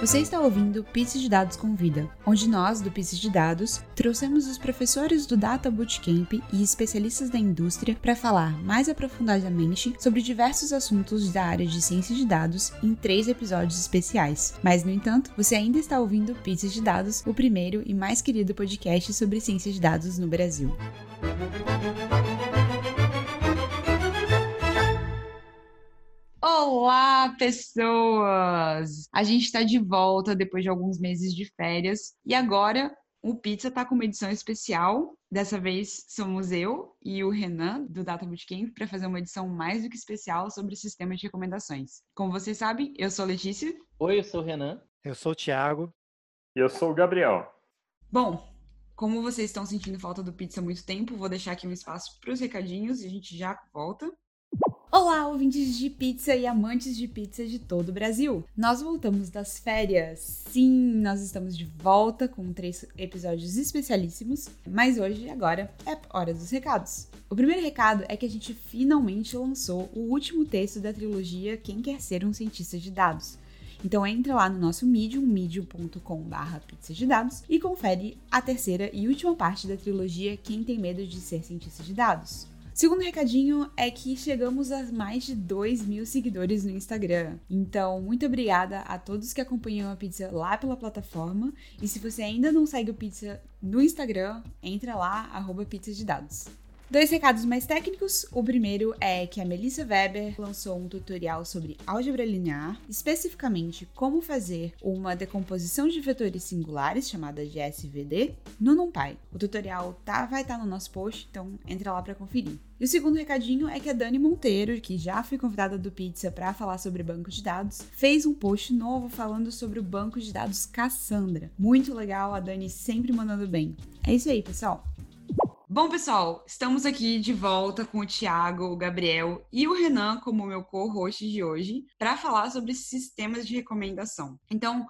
Você está ouvindo Pizza de Dados Convida, onde nós, do Pizza de Dados, trouxemos os professores do Data Bootcamp e especialistas da indústria para falar mais aprofundadamente sobre diversos assuntos da área de ciência de dados em três episódios especiais. Mas, no entanto, você ainda está ouvindo Pizza de Dados, o primeiro e mais querido podcast sobre ciência de dados no Brasil. Olá, pessoas! A gente está de volta depois de alguns meses de férias e agora o Pizza está com uma edição especial. Dessa vez somos eu e o Renan, do Data Bootcamp, para fazer uma edição mais do que especial sobre o sistema de recomendações. Como vocês sabem, eu sou a Letícia. Oi, eu sou o Renan. Eu sou o Thiago. E eu sou o Gabriel. Bom, como vocês estão sentindo falta do Pizza há muito tempo, vou deixar aqui um espaço para os recadinhos e a gente já volta. Olá, ouvintes de pizza e amantes de pizza de todo o Brasil! Nós voltamos das férias. Sim, nós estamos de volta com três episódios especialíssimos, mas hoje, agora, é hora dos recados. O primeiro recado é que a gente finalmente lançou o último texto da trilogia Quem Quer Ser um Cientista de Dados. Então entra lá no nosso Medium, medium.com.br pizza de dados e confere a terceira e última parte da trilogia Quem Tem Medo de Ser Cientista de Dados. Segundo recadinho é que chegamos a mais de 2 mil seguidores no Instagram. Então, muito obrigada a todos que acompanham a pizza lá pela plataforma. E se você ainda não segue o pizza no Instagram, entra lá, arroba pizza de dados. Dois recados mais técnicos. O primeiro é que a Melissa Weber lançou um tutorial sobre álgebra linear, especificamente como fazer uma decomposição de vetores singulares, chamada de SVD, no NumPy. O tutorial tá, vai estar tá no nosso post, então entra lá para conferir. E o segundo recadinho é que a Dani Monteiro, que já foi convidada do Pizza para falar sobre banco de dados, fez um post novo falando sobre o banco de dados Cassandra. Muito legal, a Dani sempre mandando bem. É isso aí, pessoal. Bom, pessoal, estamos aqui de volta com o Thiago, o Gabriel e o Renan como meu co-host de hoje para falar sobre sistemas de recomendação. Então,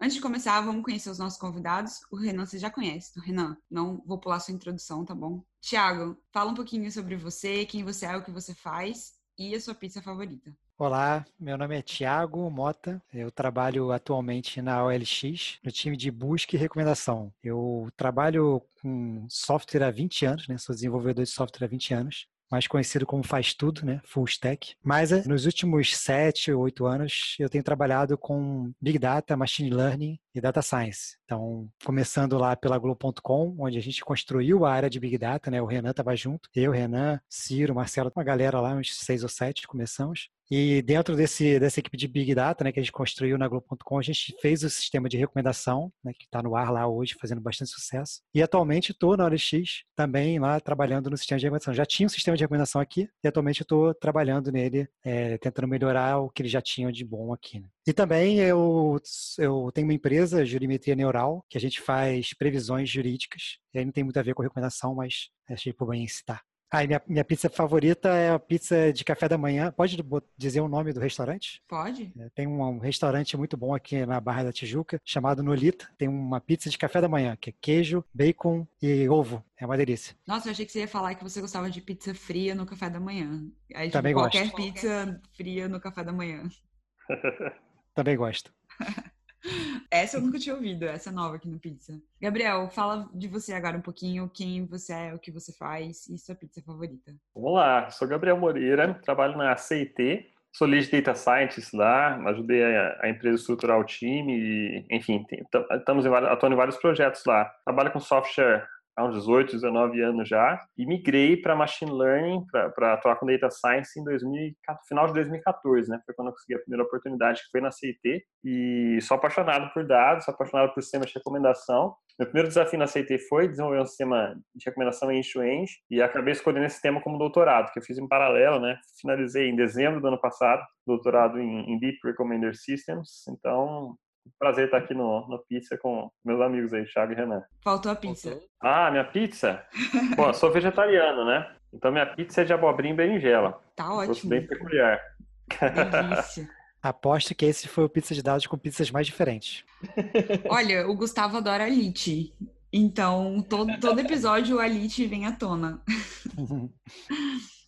antes de começar, vamos conhecer os nossos convidados. O Renan você já conhece, então, Renan, não vou pular sua introdução, tá bom? Thiago, fala um pouquinho sobre você, quem você é, o que você faz e a sua pizza favorita. Olá, meu nome é Tiago Mota. Eu trabalho atualmente na OLX, no time de busca e recomendação. Eu trabalho com software há 20 anos, né? Sou desenvolvedor de software há 20 anos mais conhecido como faz tudo, né? Full stack. Mas eh, nos últimos sete, oito anos, eu tenho trabalhado com Big Data, Machine Learning e Data Science. Então, começando lá pela Globo.com, onde a gente construiu a área de Big Data, né? O Renan estava junto, eu, Renan, Ciro, Marcelo, uma galera lá, uns seis ou sete, começamos. E dentro desse, dessa equipe de Big Data, né, que a gente construiu na Globo.com, a gente fez o sistema de recomendação, né, que está no ar lá hoje, fazendo bastante sucesso. E atualmente estou na OLX também lá trabalhando no sistema de recomendação. Já tinha um sistema de recomendação aqui e atualmente estou trabalhando nele, é, tentando melhorar o que eles já tinham de bom aqui. Né? E também eu, eu tenho uma empresa, Jurimetria Neural, que a gente faz previsões jurídicas. E aí não tem muito a ver com recomendação, mas achei por bem citar. Ah, minha, minha pizza favorita é a pizza de café da manhã. Pode dizer o nome do restaurante? Pode. É, tem um, um, restaurante muito bom aqui na Barra da Tijuca, chamado Nolita. Tem uma pizza de café da manhã, que é queijo, bacon e ovo. É uma delícia. Nossa, eu achei que você ia falar que você gostava de pizza fria no café da manhã. Aí, tipo, Também qualquer gosto. pizza fria no café da manhã. Também gosto. Essa eu nunca tinha ouvido, essa é nova aqui no Pizza. Gabriel, fala de você agora um pouquinho, quem você é, o que você faz e sua pizza favorita. Vamos lá, sou Gabriel Moreira, trabalho na CIT, sou lead data scientist lá, ajudei a, a empresa a estruturar o time e, enfim, estamos atuando em vários projetos lá. Trabalho com software há uns 18, 19 anos já, e migrei para Machine Learning, para atuar com Data Science em 2000, final de 2014, né? Foi quando eu consegui a primeira oportunidade, que foi na CIT, e sou apaixonado por dados, sou apaixonado por sistemas de recomendação. Meu primeiro desafio na CIT foi desenvolver um sistema de recomendação end-to-end, e acabei escolhendo esse tema como doutorado, que eu fiz em paralelo, né? Finalizei em dezembro do ano passado, doutorado em, em Deep Recommender Systems, então Prazer estar aqui no, no Pizza com meus amigos aí, Thiago e Renan. Faltou a pizza. Faltou. Ah, minha pizza? Bom, eu sou vegetariano, né? Então minha pizza é de abobrinha e berinjela. Tá Gosto ótimo. bem peculiar. Delícia. Aposto que esse foi o pizza de dados com pizzas mais diferentes. Olha, o Gustavo adora Elite. Então, todo, todo episódio o Elite vem à tona.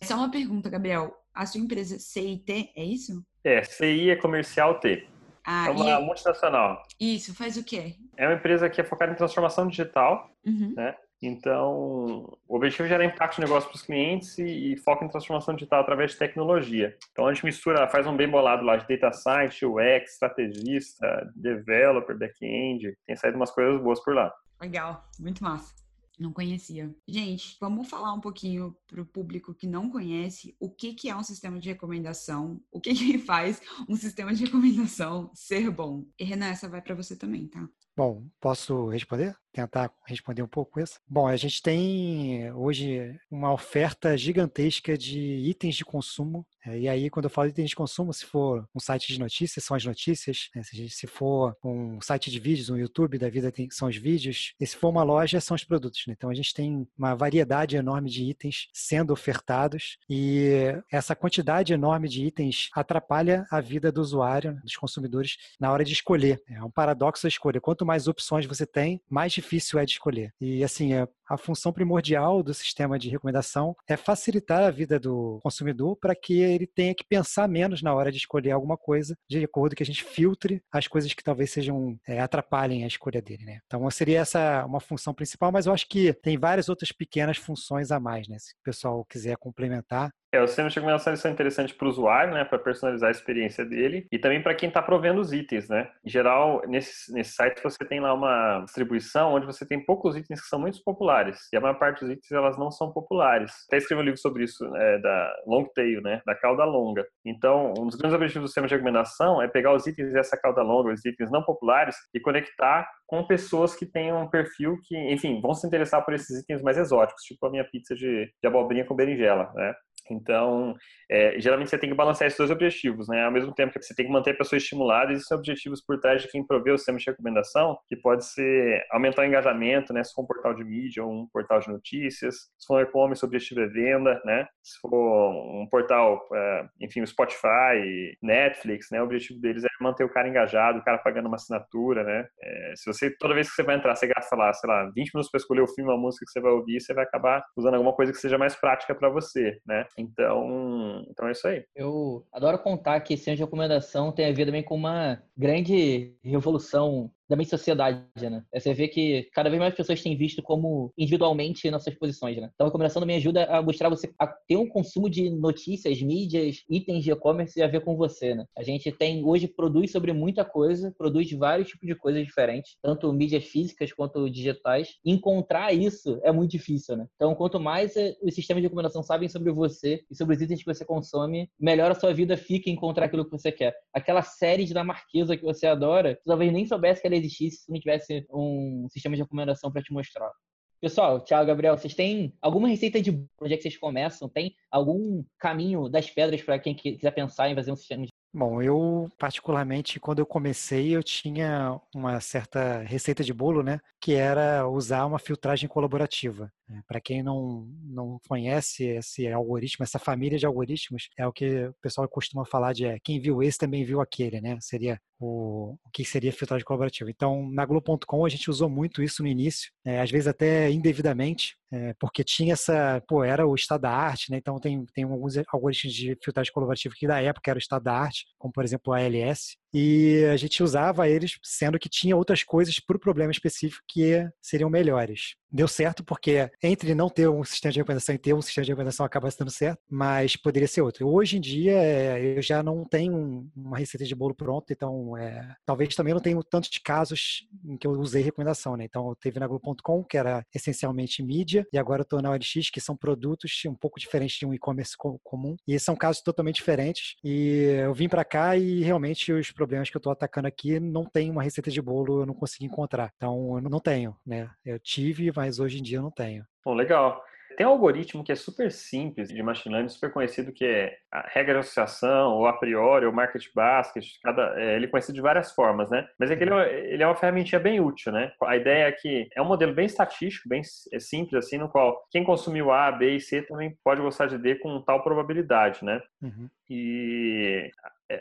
Só uma pergunta, Gabriel. A sua empresa CIT é isso? É, CI é comercial T. Ah, é uma e... multinacional. Isso, faz o quê? É uma empresa que é focada em transformação digital, uhum. né? Então, o objetivo é gerar impacto de negócio para os clientes e, e foca em transformação digital através de tecnologia. Então, a gente mistura, faz um bem bolado lá de data science, UX, estrategista, developer, back-end. Tem saído umas coisas boas por lá. Legal, muito massa. Não conhecia. Gente, vamos falar um pouquinho para o público que não conhece o que, que é um sistema de recomendação, o que, que faz um sistema de recomendação ser bom. E Renan, essa vai para você também, tá? Bom, posso responder? Tentar responder um pouco isso? Bom, a gente tem hoje uma oferta gigantesca de itens de consumo. É, e aí, quando eu falo itens de consumo, se for um site de notícias, são as notícias. Né? Se for um site de vídeos, um YouTube da vida, são os vídeos. E se for uma loja, são os produtos. Né? Então, a gente tem uma variedade enorme de itens sendo ofertados. E essa quantidade enorme de itens atrapalha a vida do usuário, dos consumidores, na hora de escolher. É um paradoxo a escolha. Quanto mais opções você tem, mais difícil é de escolher. E assim, é, a função primordial do sistema de recomendação é facilitar a vida do consumidor para que ele tenha que pensar menos na hora de escolher alguma coisa, de acordo que a gente filtre as coisas que talvez sejam é, atrapalhem a escolha dele, né? Então seria essa uma função principal, mas eu acho que tem várias outras pequenas funções a mais, né? Se o pessoal quiser complementar, é, os sistemas de recomendação são interessantes para o usuário, né, para personalizar a experiência dele e também para quem está provendo os itens, né. Em geral, nesse, nesse site você tem lá uma distribuição onde você tem poucos itens que são muito populares e a maior parte dos itens elas não são populares. Até escrevi um livro sobre isso, né, da long tail, né, da cauda longa. Então, um dos grandes objetivos do sistema de recomendação é pegar os itens dessa cauda longa, os itens não populares e conectar com pessoas que tenham um perfil que, enfim, vão se interessar por esses itens mais exóticos, tipo a minha pizza de, de abobrinha com berinjela, né? Então, é, geralmente você tem que balancear esses dois objetivos, né? Ao mesmo tempo que você tem que manter a pessoa estimulada, existem objetivos por trás de quem provê o sistema de recomendação, que pode ser aumentar o engajamento, né? Se for um portal de mídia ou um portal de notícias, se for um e-commerce, o objetivo é venda, né? Se for um portal, é, enfim, o Spotify, Netflix, né? O objetivo deles é manter o cara engajado, o cara pagando uma assinatura, né? É, se você, toda vez que você vai entrar, você gasta lá, sei lá, 20 minutos para escolher o filme, uma música que você vai ouvir, você vai acabar usando alguma coisa que seja mais prática para você, né? Então, então é isso aí. Eu adoro contar que esse ano de recomendação tem a ver também com uma grande revolução da minha sociedade, né? É você vê que cada vez mais pessoas têm visto como individualmente nossas posições, né? Então, a recomendação me ajuda a mostrar você a ter um consumo de notícias, mídias, itens de e-commerce a ver com você, né? A gente tem hoje produz sobre muita coisa, produz vários tipos de coisas diferentes, tanto mídias físicas quanto digitais. Encontrar isso é muito difícil, né? Então, quanto mais eh, os sistemas de recomendação sabem sobre você e sobre os itens que você consome, melhor a sua vida fica em encontrar aquilo que você quer. Aquela série dinamarquesa que você adora, talvez nem soubesse que ela existisse se não tivesse um sistema de recomendação para te mostrar. Pessoal, Thiago, Gabriel, vocês têm alguma receita de onde é que vocês começam? Tem algum caminho das pedras para quem quiser pensar em fazer um sistema de Bom, eu particularmente quando eu comecei eu tinha uma certa receita de bolo, né, que era usar uma filtragem colaborativa. Né. Para quem não, não conhece esse algoritmo, essa família de algoritmos, é o que o pessoal costuma falar de é, quem viu esse também viu aquele, né? Seria o, o que seria filtragem colaborativa. Então, na Globo.com a gente usou muito isso no início, é, às vezes até indevidamente, é, porque tinha essa, pô, era o estado da arte, né? Então tem, tem alguns algoritmos de filtragem colaborativa que da época era o estado da arte, como por exemplo a ALS, e a gente usava eles, sendo que tinha outras coisas para o problema específico que seriam melhores. Deu certo porque entre não ter um sistema de recomendação e ter um sistema de recomendação acaba dando certo, mas poderia ser outro. Hoje em dia é, eu já não tenho uma receita de bolo pronta, então é, talvez também não tenho tantos casos em que eu usei recomendação, né? Então eu teve na Globo.com, que era essencialmente mídia, e agora eu estou na OLX, que são produtos um pouco diferentes de um e-commerce comum, e são casos totalmente diferentes. E eu vim para cá e realmente os problemas problemas que eu estou atacando aqui, não tem uma receita de bolo, eu não consegui encontrar. Então, eu não tenho, né? Eu tive, mas hoje em dia eu não tenho. Bom, legal. Tem um algoritmo que é super simples de machine learning, super conhecido, que é a regra de associação, ou a priori, ou market basket, cada, é, ele é conhecido de várias formas, né? Mas é que ele, é ele é uma ferramentinha bem útil, né? A ideia é que é um modelo bem estatístico, bem é simples, assim, no qual quem consumiu A, B e C também pode gostar de D com tal probabilidade, né? Uhum. E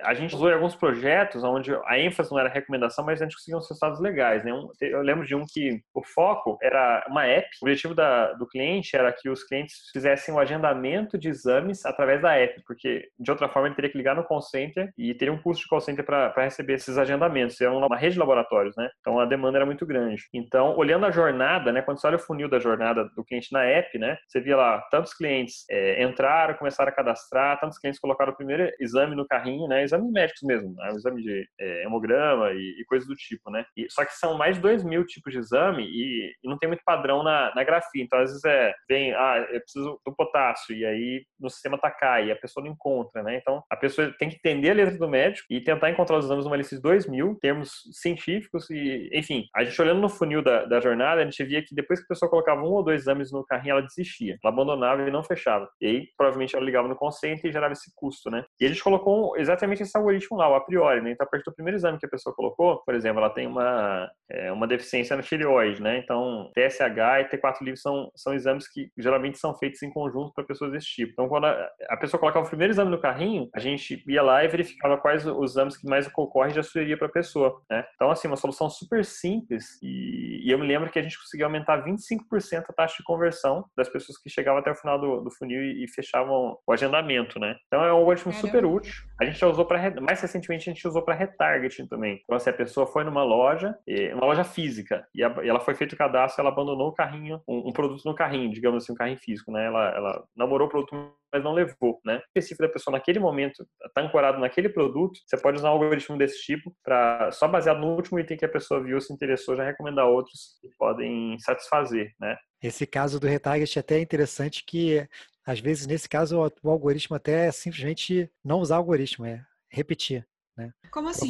a gente usou em alguns projetos onde a ênfase não era recomendação, mas a gente conseguia uns resultados legais, né? eu lembro de um que o foco era uma app. O objetivo da, do cliente era que os clientes fizessem o agendamento de exames através da app, porque de outra forma ele teria que ligar no call center e teria um custo de call center para receber esses agendamentos. Era uma rede de laboratórios, né? Então a demanda era muito grande. Então, olhando a jornada, né? Quando você olha o funil da jornada do cliente na app, né? Você via lá, tantos clientes é, entraram, começaram a cadastrar, tantos clientes colocaram o primeiro exame no carrinho, né? Exames médicos mesmo, né? exame de é, hemograma e, e coisas do tipo, né? E, só que são mais de 2 mil tipos de exame e, e, não tem muito padrão na, na grafia. Então, às vezes é, vem, ah, eu preciso do potássio, e aí no sistema tá cai, e a pessoa não encontra, né? Então, a pessoa tem que entender a letra do médico e tentar encontrar os exames numa lista de 2 mil, termos científicos e, enfim, a gente olhando no funil da, da jornada, a gente via que depois que a pessoa colocava um ou dois exames no carrinho, ela desistia. Ela abandonava e não fechava. E aí, provavelmente, ela ligava no consciente e gerava esse custo, né? E a gente colocou exatamente esse algoritmo lá, o a priori, né? Então, a partir do primeiro exame que a pessoa colocou, por exemplo, ela tem uma, é, uma deficiência no tireoide, né? Então, TSH e T4 livre são, são exames que geralmente são feitos em conjunto para pessoas desse tipo. Então, quando a, a, pessoa colocava o primeiro exame no carrinho, a gente ia lá e verificava quais os exames que mais ocorrem e já sugeriria para a pessoa, né? Então, assim, uma solução super simples e, e, eu me lembro que a gente conseguiu aumentar 25% a taxa de conversão das pessoas que chegavam até o final do, do funil e, e, fechavam o agendamento, né? Então, é um algoritmo super útil. A gente já usou para, mais recentemente, a gente usou para retargeting também. Então, assim, a pessoa foi numa loja, uma loja física, e, ela foi feito o cadastro, ela abandonou o carrinho, um, produto no carrinho, digamos assim, um carrinho físico, né? Ela, ela namorou o produto mas não levou, né? O específico da pessoa naquele momento está ancorado naquele produto, você pode usar um algoritmo desse tipo para só baseado no último item que a pessoa viu, se interessou, já recomendar outros que podem satisfazer, né? Esse caso do retarget é até interessante que às vezes nesse caso o algoritmo até é simplesmente não usar algoritmo, é repetir. Né? Como assim?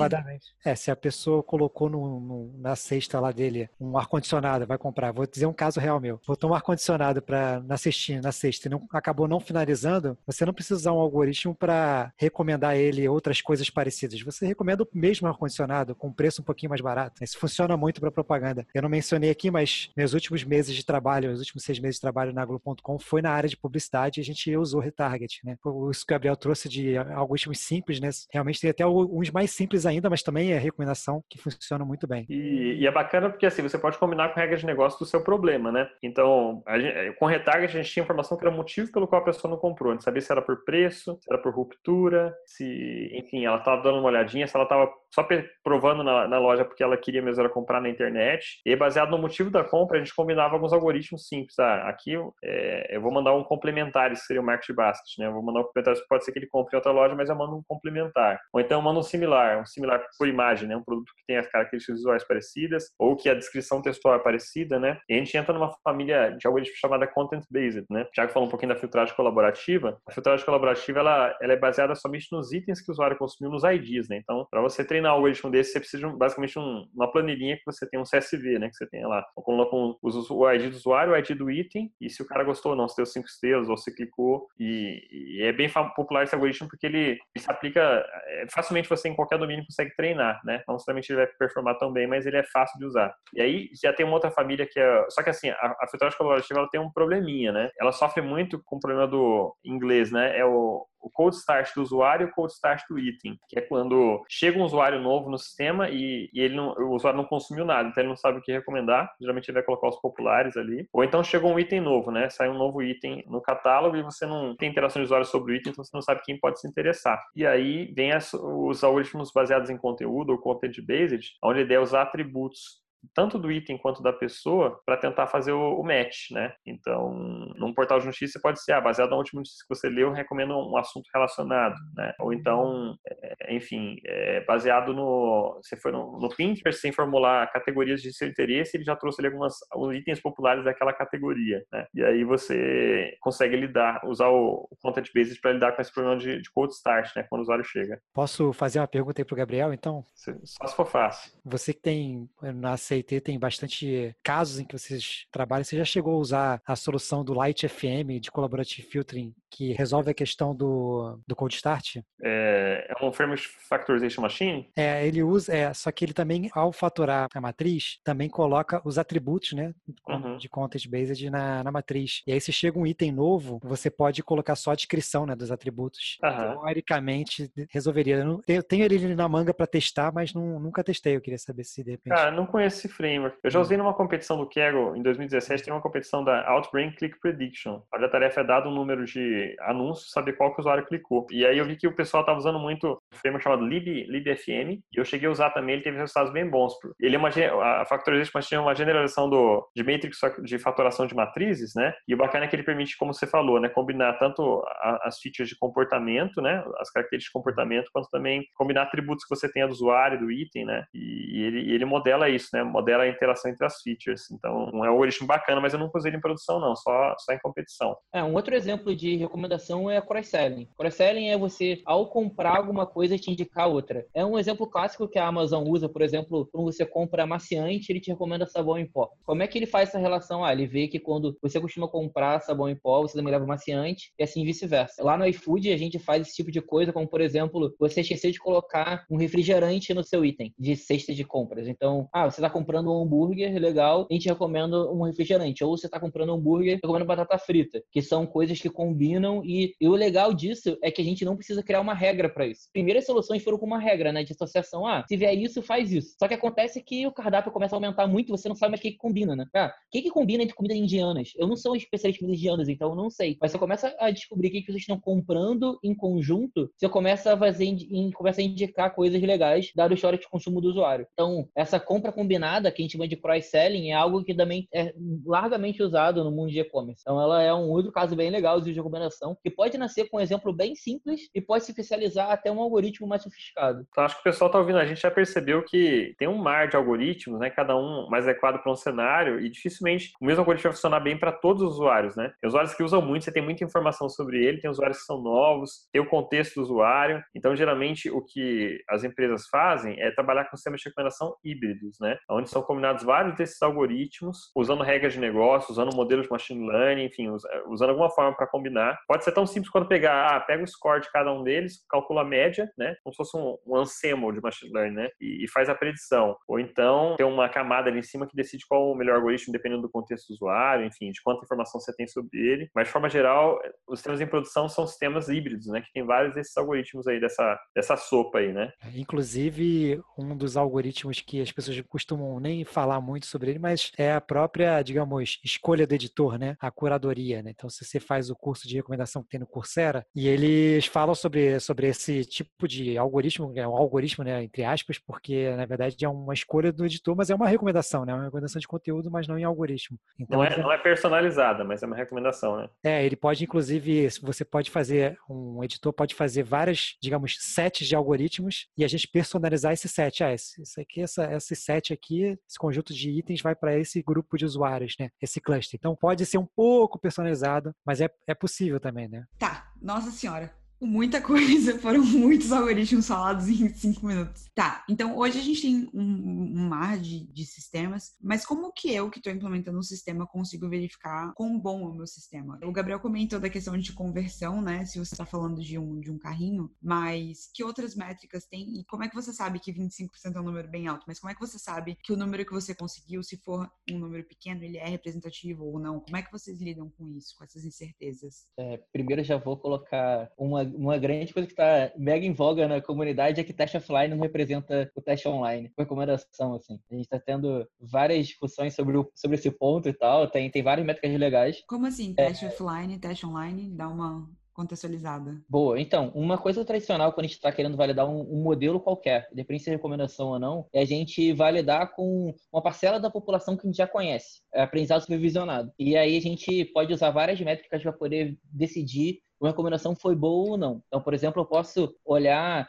É, se a pessoa colocou no, no, na cesta lá dele um ar-condicionado, vai comprar. Vou dizer um caso real meu. Botou um ar-condicionado na cestinha, na cesta e não, acabou não finalizando, você não precisa usar um algoritmo para recomendar ele outras coisas parecidas. Você recomenda o mesmo ar-condicionado com preço um pouquinho mais barato. Isso funciona muito para propaganda. Eu não mencionei aqui, mas meus últimos meses de trabalho, os últimos seis meses de trabalho na Globo.com foi na área de publicidade e a gente usou retarget. Né? Isso que o Gabriel trouxe de algoritmos simples, né? Realmente tem até o uns mais simples ainda, mas também é recomendação que funciona muito bem. E, e, é bacana porque assim, você pode combinar com regras de negócio do seu problema, né? Então, gente, com retarget a gente tinha informação que era o motivo pelo qual a pessoa não comprou. A gente sabia se era por preço, se era por ruptura, se, enfim, ela estava dando uma olhadinha, se ela estava só provando na, na, loja porque ela queria mesmo era comprar na internet. E baseado no motivo da compra, a gente combinava alguns algoritmos simples. Ah, aqui é, eu vou mandar um complementar, isso seria o market basket, né? Eu vou mandar um complementar, pode ser que ele compre em outra loja, mas eu mando um complementar. Ou então eu mando um similar, um similar por imagem, né? Um produto que tem as características visuais parecidas ou que a descrição textual é parecida, né? E a gente entra numa família de algoritmos chamada content based, né? Já que falou um pouquinho da filtragem colaborativa, a filtragem colaborativa ela, ela é baseada somente nos itens que o usuário consumiu nos IDs, né? Então, para você treinar um algoritmo desse, você precisa de basicamente um, uma planilhinha que você tem um CSV, né? Que você tem lá, coloca um, o ID do usuário, o ID do item e se o cara gostou ou não, se deu cinco estrelas ou se clicou e, e é bem popular esse algoritmo porque ele, ele se aplica é, facilmente você em qualquer domínio consegue treinar, né? Não necessariamente ele vai performar tão bem, mas ele é fácil de usar. E aí já tem uma outra família que é. Só que assim, a, a filtragem colaborativa ela tem um probleminha, né? Ela sofre muito com o problema do inglês, né? É o, o cold start do usuário e o cold start do item, que é quando chega um usuário novo no sistema e, e ele não, o usuário não consumiu nada, então ele não sabe o que recomendar. Geralmente ele vai colocar os populares ali. Ou então chegou um item novo, né? Sai um novo item no catálogo e você não tem interação de usuário sobre o item, então você não sabe quem pode se interessar. E aí vem as, os algoritmos baseados em conteúdo ou content based, onde ideia é usar atributos tanto do item quanto da pessoa para tentar fazer o, o, match, né? Então, num portal de notícia pode ser, ah, baseado na última notícia que você leu, recomendo um assunto relacionado, né? Ou então, é, enfim, é, baseado no, você foi no, no Pinterest sem formular categorias de seu interesse, ele já trouxe ali algumas alguns itens populares daquela categoria, né? E aí você consegue lidar, usar o, o content based para lidar com esse problema de, de cold start, né? Quando o usuário chega. Posso fazer uma pergunta aí para o Gabriel, então? Só se for fácil. Você que tem na CIT tem bastante casos em que vocês trabalham. Você já chegou a usar a solução do Light FM de Collaborative Filtering que resolve a questão do, do cold start? É, é um Framework Factorization Machine? É, ele usa, é, só que ele também, ao faturar a matriz, também coloca os atributos, né, uhum. de content based na, na matriz. E aí se chega um item novo, você pode colocar só a descrição, né, dos atributos. Uhum. Teoricamente, resolveria. Eu, tenho, tenho ele na manga para testar, mas não, nunca testei. Eu queria saber se de repente... Cara, não conheço esse framework. Eu já usei numa competição do Kaggle em 2017, tem uma competição da Outbrain Click Prediction. A tarefa é dado um número de anúncios, saber qual que o usuário clicou. E aí eu vi que o pessoal estava usando muito um framework chamado Lib, LibFM, e eu cheguei a usar também, ele teve resultados bem bons. Ele é uma, a Factorization Machine é uma generalização do, de matrix de faturação de matrizes, né? E o bacana é que ele permite, como você falou, né, combinar tanto as features de comportamento, né, as características de comportamento, quanto também combinar atributos que você tenha do usuário, do item, né? E ele, ele modela isso, né? Modela a interação entre as features. Então, é um algoritmo bacana, mas eu nunca usei ele em produção, não, só, só em competição. É, um outro exemplo de recomendação é cross-selling. Cross-selling é você, ao comprar alguma coisa, te indicar outra. É um exemplo clássico que a Amazon usa, por exemplo, quando você compra amaciante, ele te recomenda sabão em pó. Como é que ele faz essa relação? Ah, ele vê que quando você costuma comprar sabão em pó, você também leva amaciante, e assim vice-versa. Lá no iFood, a gente faz esse tipo de coisa, como por exemplo, você esquecer de colocar um refrigerante no seu item de cesta de compras. Então, ah, você está comprando um hambúrguer, legal, a gente recomenda um refrigerante. Ou você está comprando um hambúrguer, recomenda batata frita, que são coisas que combinam e, e, o legal disso é que a gente não precisa criar uma regra para isso. Primeiras soluções foram com uma regra, né, de associação. Ah, se vier isso, faz isso. Só que acontece que o cardápio começa a aumentar muito, você não sabe mais o que, que combina, né? Ah, o que, que combina entre comidas indianas? Eu não sou um especialista em comidas indianas, então eu não sei. Mas você começa a descobrir o que, que vocês estão comprando em conjunto, você começa a fazer, começa a indicar coisas legais, dado o histórico de consumo do usuário. Então, essa compra combinada, que a gente chama de cross-selling, é algo que também é largamente usado no mundo de e-commerce. Então, ela é um outro caso bem legal de recomendação, que pode nascer com um exemplo bem simples e pode se especializar até um algoritmo mais sofisticado. Então, acho que o pessoal está ouvindo, a gente já percebeu que tem um mar de algoritmos, né? Cada um mais adequado para um cenário e dificilmente o mesmo algoritmo vai funcionar bem para todos os usuários, né? Tem usuários que usam muito, você tem muita informação sobre ele, tem usuários que são novos, tem o contexto do usuário. Então, geralmente, o que as empresas fazem é trabalhar com sistemas de recomendação híbridos, né? Onde são combinados vários desses algoritmos, usando regras de negócio, usando modelos de machine learning, enfim, usando alguma forma para combinar. Pode ser tão simples quanto pegar, ah, pega o score de cada um deles, calcula a média, né? Como se fosse um, um ensemble de machine learning, né? E, e, faz a predição. Ou então tem uma camada ali em cima que decide qual o melhor algoritmo, dependendo do contexto do usuário, enfim, de quanta informação você tem sobre ele. Mas de forma geral, os sistemas em produção são sistemas híbridos, né? Que tem vários desses algoritmos aí dessa, dessa sopa aí, né? Inclusive, um dos algoritmos que as pessoas costumam nem falar muito sobre ele, mas é a própria, digamos, escolha do editor, né? A curadoria, né? Então, se você faz o curso de recomendação que tem no Coursera, e eles falam sobre, sobre esse tipo de algoritmo, é um algoritmo, né? Entre aspas, porque na verdade é uma escolha do editor, mas é uma recomendação, né? É uma recomendação de conteúdo, mas não em algoritmo. Então, não, é, não é personalizada, mas é uma recomendação, né? É, ele pode, inclusive, você pode fazer, um editor pode fazer várias, digamos, sets de algoritmos e a gente personalizar esse set. Ah, esse, esse aqui, essa, esse set aqui, esse conjunto de itens vai para esse grupo de usuários, né? Esse cluster. Então pode ser um pouco personalizado, mas é, é possível também, né? Tá, nossa senhora muita coisa, foram muitos algoritmos falados em cinco minutos. Tá, então hoje a gente tem um, um mar de, de, sistemas, mas como que eu que estou implementando um sistema consigo verificar quão bom é o meu sistema? O Gabriel comentou da questão de conversão, né? Se você está falando de um, de um carrinho, mas que outras métricas tem? E como é que você sabe que 25% é um número bem alto? Mas como é que você sabe que o número que você conseguiu, se for um número pequeno, ele é representativo ou não? Como é que vocês lidam com isso, com essas incertezas? É, primeiro já vou colocar uma uma grande coisa que está mega em voga na comunidade é que teste offline não representa o teste online. Recomendação, assim. A gente está tendo várias discussões sobre, o, sobre esse ponto e tal. Tem, tem várias métricas legais. Como assim? Teste é... offline, teste online? Dá uma contextualizada. Boa. Então, uma coisa tradicional quando a gente está querendo validar um, um, modelo qualquer, independente se é recomendação ou não, é a gente validar com uma parcela da população que a gente já conhece, é aprendizado supervisionado. E aí a gente pode usar várias métricas para poder decidir uma recomendação foi boa ou não. Então, por exemplo, eu posso olhar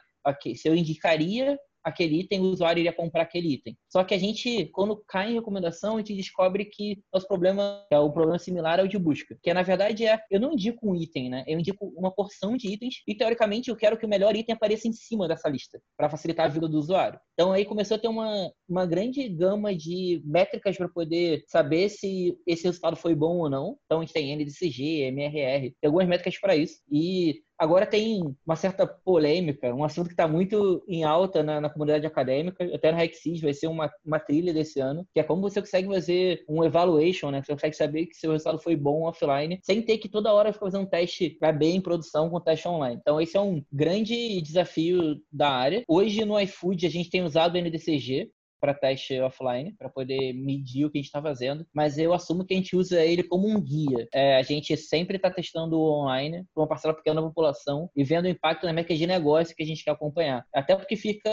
se eu indicaria aquele item, o usuário iria comprar aquele item. Só que a gente, quando cai em recomendação, a gente descobre que nosso problema é o problema similar ao de busca, que na verdade é eu não indico um item, né? Eu indico uma porção de itens e teoricamente eu quero que o melhor item apareça em cima dessa lista para facilitar a vida do usuário. Então aí começou a ter uma, uma grande gama de métricas para poder saber se esse resultado foi bom ou não. Então a gente tem NDCG, MRR, tem algumas métricas para isso. E Agora tem uma certa polêmica, um assunto que está muito em alta na, na, comunidade acadêmica, até no Rexis vai ser uma, uma trilha desse ano, que é como você consegue fazer um evaluation, né? Você consegue saber que seu resultado foi bom offline, sem ter que toda hora ficar fazendo um teste para bem em produção com teste online. Então esse é um grande desafio da área. Hoje no iFood a gente tem usado o NDCG, para teste offline, para poder medir o que a gente está fazendo, mas eu assumo que a gente usa ele como um guia. É, a gente sempre está testando online para uma parcela pequena da população e vendo o impacto na métrica de negócio que a gente quer acompanhar. Até porque fica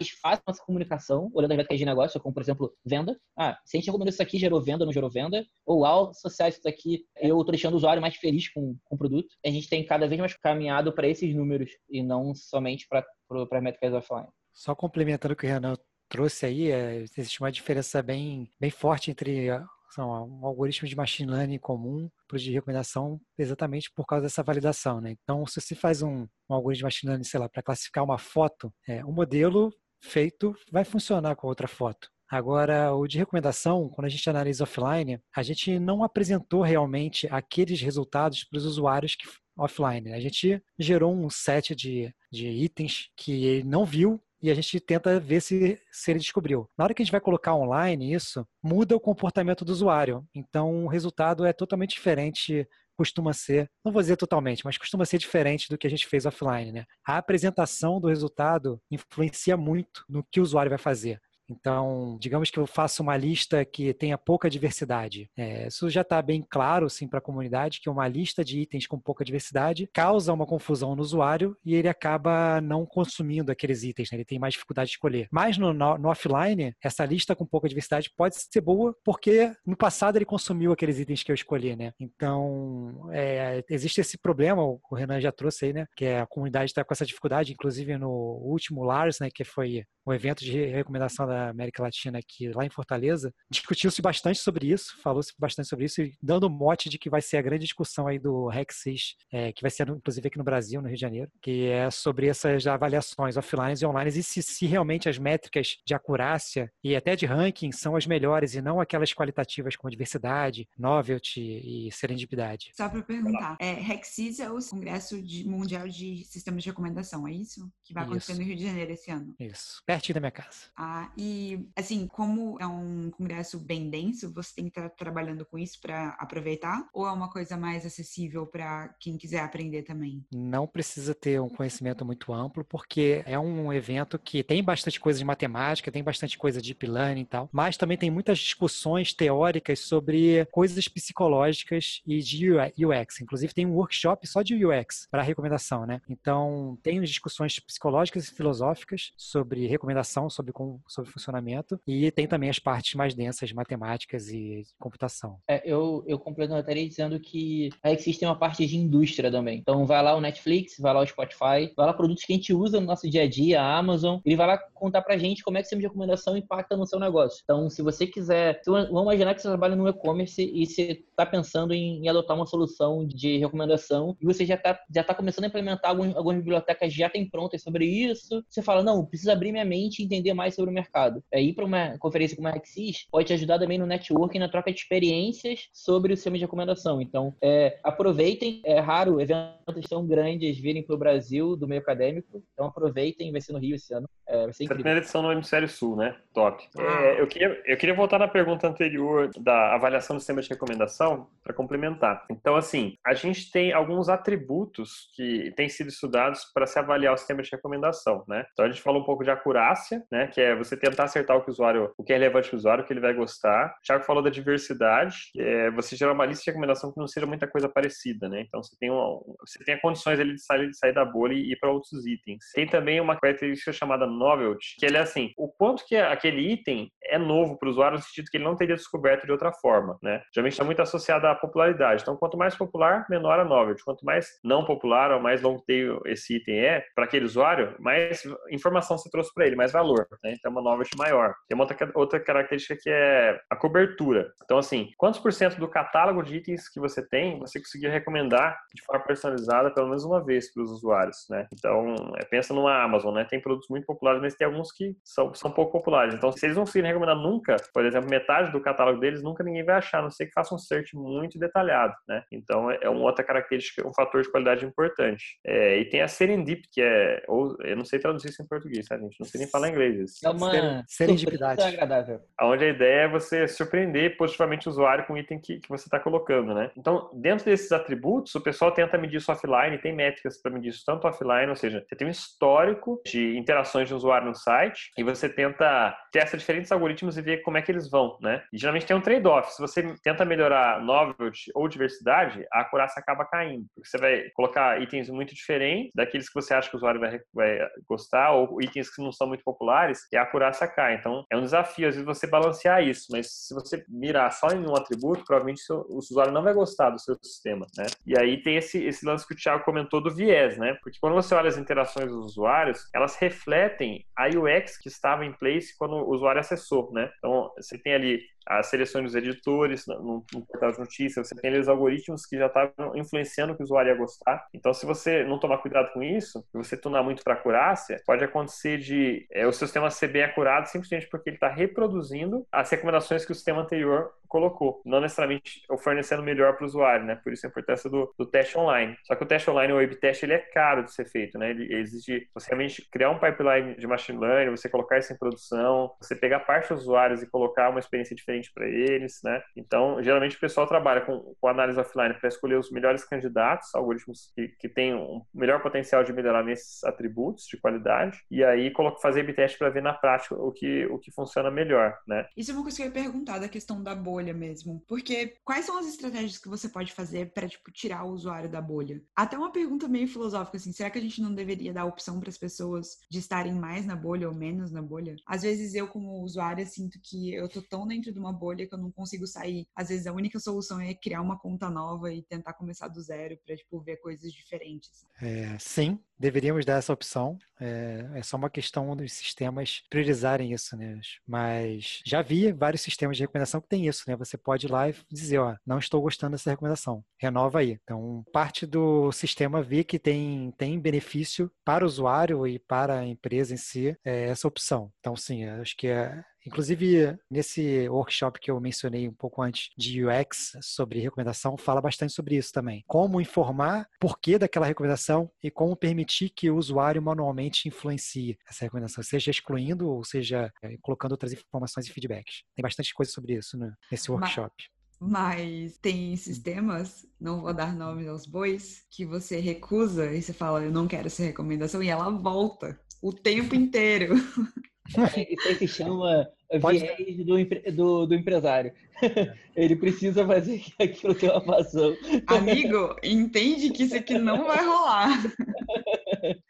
mais fácil nossa comunicação, olhando as métricas de negócio, como por exemplo, venda. Ah, se a gente recomendou isso aqui, gerou venda, não gerou venda, ou ao associar isso aqui, eu estou deixando o usuário mais feliz com, com o produto. A gente tem cada vez mais caminhado para esses números e não somente para métricas offline. Só complementando o que o Renan trouxe aí, é, existe uma diferença bem, bem forte entre são, um algoritmo de machine learning comum para o de recomendação exatamente por causa dessa validação. Né? Então, se você faz um, um algoritmo de machine learning, sei lá, para classificar uma foto, é, o modelo feito vai funcionar com outra foto. Agora, o de recomendação, quando a gente analisa offline, a gente não apresentou realmente aqueles resultados para os usuários que offline. A gente gerou um set de, de itens que ele não viu e a gente tenta ver se, se ele descobriu. Na hora que a gente vai colocar online isso, muda o comportamento do usuário. Então, o resultado é totalmente diferente costuma ser, não vou dizer totalmente, mas costuma ser diferente do que a gente fez offline, né? A apresentação do resultado influencia muito no que o usuário vai fazer. Então, digamos que eu faça uma lista que tenha pouca diversidade. É, isso já está bem claro, sim, para a comunidade, que uma lista de itens com pouca diversidade causa uma confusão no usuário e ele acaba não consumindo aqueles itens, né? ele tem mais dificuldade de escolher. Mas no, no, no, offline, essa lista com pouca diversidade pode ser boa porque no passado ele consumiu aqueles itens que eu escolhi, né? Então, é, existe esse problema, o Renan já trouxe aí, né? Que é a comunidade está com essa dificuldade, inclusive no último Lars, né? Que foi um evento de recomendação da América Latina aqui lá em Fortaleza, discutiu-se bastante sobre isso, falou-se bastante sobre isso, e dando mote de que vai ser a grande discussão aí do REC6, é, que vai ser inclusive aqui no Brasil, no Rio de Janeiro, que é sobre essas avaliações offline e online e se, se realmente as métricas de acurácia e até de ranking são as melhores e não aquelas qualitativas como diversidade, novelty e serendipidade. Só para perguntar, é, REC6 é o Congresso de, Mundial de Sistemas de Recomendação, é isso? Que vai acontecer isso. no Rio de Janeiro esse ano. Isso pertinho da minha casa. Ah, e assim, como é um congresso bem denso, você tem que estar trabalhando com isso para aproveitar? Ou é uma coisa mais acessível para quem quiser aprender também? Não precisa ter um conhecimento muito amplo, porque é um evento que tem bastante coisa de matemática, tem bastante coisa de deep learning e tal, mas também tem muitas discussões teóricas sobre coisas psicológicas e de UX. Inclusive tem um workshop só de UX para recomendação, né? Então tem discussões psicológicas e filosóficas sobre recomendação sobre, como, sobre funcionamento e tem também as partes mais densas de matemáticas e computação. É, eu, eu complementaria dizendo que a Exist tem uma parte de indústria também. Então vai lá o Netflix, vai lá o Spotify, vai lá produtos que a gente usa no nosso dia a dia, a Amazon, ele vai lá contar pra gente como é que o sistema de recomendação impacta no seu negócio. Então, se você quiser, vamos imaginar que você trabalha no e-commerce e você está pensando em, em, adotar uma solução de recomendação e você já está já tá começando a implementar algumas, algumas bibliotecas já tem prontas sobre isso, você fala, não, preciso abrir minha mente e entender mais sobre o mercado. É, ir para uma conferência como a Axis pode te ajudar também no networking, na troca de experiências sobre o sistema de recomendação. Então, é, aproveitem, é raro eventos tão grandes virem para o Brasil do meio acadêmico, então aproveitem, vai ser no Rio esse ano. É, vai ser incrível. primeira edição no Hemisfério Sul, né? Top. É, eu, queria, eu queria voltar na pergunta anterior da avaliação do sistema de recomendação para complementar. Então, assim, a gente tem alguns atributos que têm sido estudados para se avaliar o sistema de recomendação, né? Então, a gente falou um pouco de acurácia, né? Que é você tentar acertar o que o usuário, o que é relevante para o usuário, o que ele vai gostar. O Thiago falou da diversidade, é você gerar uma lista de recomendação que não seja muita coisa parecida, né? Então, você tem, uma, você tem condições ali de sair, de sair da bolha e ir para outros itens. Tem também uma característica chamada novelty, que ele é assim, o quanto que aquele item é novo para o usuário no sentido que ele não teria descoberto de outra forma, né? Geralmente está muito associado à popularidade. Então, quanto mais popular, menor a novelty. Quanto mais não popular ou mais long tail esse item é para aquele usuário, mais informação você trouxe para ele, mais valor. Né? Então, é uma novelty maior. Tem uma outra, outra característica que é a cobertura. Então, assim, quantos por cento do catálogo de itens que você tem, você conseguir recomendar de forma personalizada pelo menos uma vez para os usuários, né? Então, é, pensa numa Amazon, né? Tem produtos muito populares, mas tem alguns que são, são pouco populares. Então, se eles não conseguirem recomendar nunca, por exemplo, metade do catálogo deles, nunca ninguém vai achar, a não ser que faça um search muito detalhado, né? Então, é, é uma outra característica, um fator de qualidade importante. É, e tem a serendip, que é, ou, eu não sei traduzir isso em português, tá, gente? Não sei nem falar inglês. É uma serendipidade. agradável. Onde a ideia é você surpreender positivamente o usuário com o item que, que você está colocando, né? Então, dentro desses atributos, o pessoal tenta medir isso offline, tem métricas para medir isso tanto offline, ou seja, você tem um histórico de interações de usuário no site e você tenta testa diferentes algoritmos e ver como é que eles vão, né? E geralmente tem um trade-off. Se você tenta melhorar novelty ou diversidade, a acurácia acaba caindo. Porque você vai colocar itens muito diferentes daqueles que você acha que o usuário vai, vai gostar ou itens que não são muito populares e a acurácia cai. Então, é um desafio, às vezes, você balancear isso. Mas se você mirar só em um atributo, provavelmente o usuário não vai gostar do seu sistema, né? E aí tem esse, esse lance que o Thiago comentou do viés, né? Porque quando você olha as interações dos usuários, elas refletem a UX que estava em place quando o usuário acessou, né? Então, você tem ali as seleções dos editores no, portal de notícias, você tem ali os algoritmos que já estavam influenciando o que o usuário ia gostar. Então, se você não tomar cuidado com isso, e você tunar muito para acurácia, pode acontecer de é, o sistema ser bem acurado simplesmente porque ele está reproduzindo as recomendações que o sistema anterior colocou, não necessariamente fornecendo melhor para o usuário, né? Por isso a importância do, do, teste online. Só que o teste online, o A/B teste, ele é caro de ser feito, né? Ele exige você realmente criar um pipeline de machine learning, você colocar isso em produção, você pegar parte dos usuários e colocar uma experiência diferente para eles, né? Então, geralmente o pessoal trabalha com, com análise offline para escolher os melhores candidatos, algoritmos que, que têm um melhor potencial de melhorar nesses atributos de qualidade, e aí fazer A/B teste para ver na prática o que, o que funciona melhor, né? Isso é uma coisa que eu ia perguntar da questão da bolha bolha mesmo. Porque quais são as estratégias que você pode fazer para tipo tirar o usuário da bolha? Até uma pergunta meio filosófica assim, será que a gente não deveria dar opção para as pessoas de estarem mais na bolha ou menos na bolha? Às vezes eu como usuária sinto que eu tô tão dentro de uma bolha que eu não consigo sair. Às vezes a única solução é criar uma conta nova e tentar começar do zero para tipo ver coisas diferentes. É, sim, deveríamos dar essa opção. É, é, só uma questão dos sistemas priorizarem isso, né? Mas já vi vários sistemas de recomendação que tem isso, né? Você pode ir lá e dizer, ó, não estou gostando dessa recomendação, renova aí. Então, parte do sistema vê que tem, tem benefício para o usuário e para a empresa em si é essa opção. Então, sim, acho que é, Inclusive, nesse workshop que eu mencionei um pouco antes de UX sobre recomendação, fala bastante sobre isso também. Como informar porquê daquela recomendação e como permitir que o usuário manualmente influencie essa recomendação, seja excluindo ou seja é, colocando outras informações e feedbacks. Tem bastante coisa sobre isso né, nesse workshop. Mas tem sistemas, não vou dar nomes aos bois, que você recusa e você fala, eu não quero essa recomendação, e ela volta o tempo inteiro. É, isso aí se chama Pode... viés do, do, do, empresário. Ele precisa fazer aquilo ter uma vazão. Amigo, entende que isso aqui não vai rolar.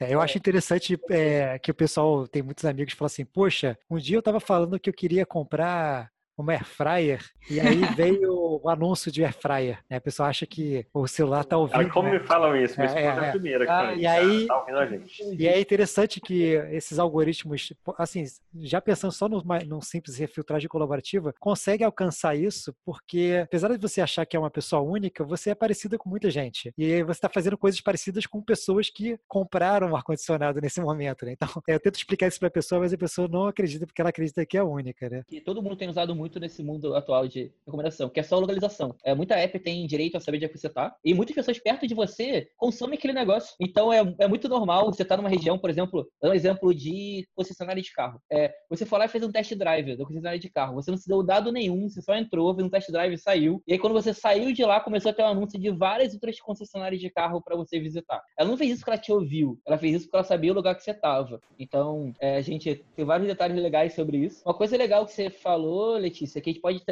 É, eu acho interessante é, que o pessoal tem muitos amigos que falam assim: Poxa, um dia eu estava falando que eu queria comprar uma air fryer e aí veio o anúncio de air fryer. Né? A pessoa acha que o celular está ouvindo. Cara, como né? me falam isso? é, é, é. a primeira que ah, e aí, tá ouvindo a gente. E é interessante que esses algoritmos, assim, já pensando só no, num simples refiltragem colaborativa, consegue alcançar isso porque, apesar de você achar que é uma pessoa única, você é parecida com muita gente. E você está fazendo coisas parecidas com pessoas que compraram o ar-condicionado nesse momento. Né? Então, eu tento explicar isso para a pessoa, mas a pessoa não acredita porque ela acredita que é única. Né? E todo mundo tem usado muito muito nesse mundo atual de recomendação, que é só localização. É, muita app tem direito a saber onde é que você tá, e muitas pessoas perto de você consomem aquele negócio. Então é, é muito normal você estar tá numa região, por exemplo, um exemplo de concessionária de carro. É, você foi lá e fez um test drive da concessionária de carro. Você não se deu dado nenhum, você só entrou, fez um test drive e saiu. E aí quando você saiu de lá, começou a ter um anúncio de várias outras concessionárias de carro para você visitar. Ela não fez isso porque ela te ouviu, ela fez isso porque ela sabia o lugar que você tava. Então, é, a gente tem vários detalhes legais sobre isso. Uma coisa legal que você falou, Letícia, notícia, que a gente pode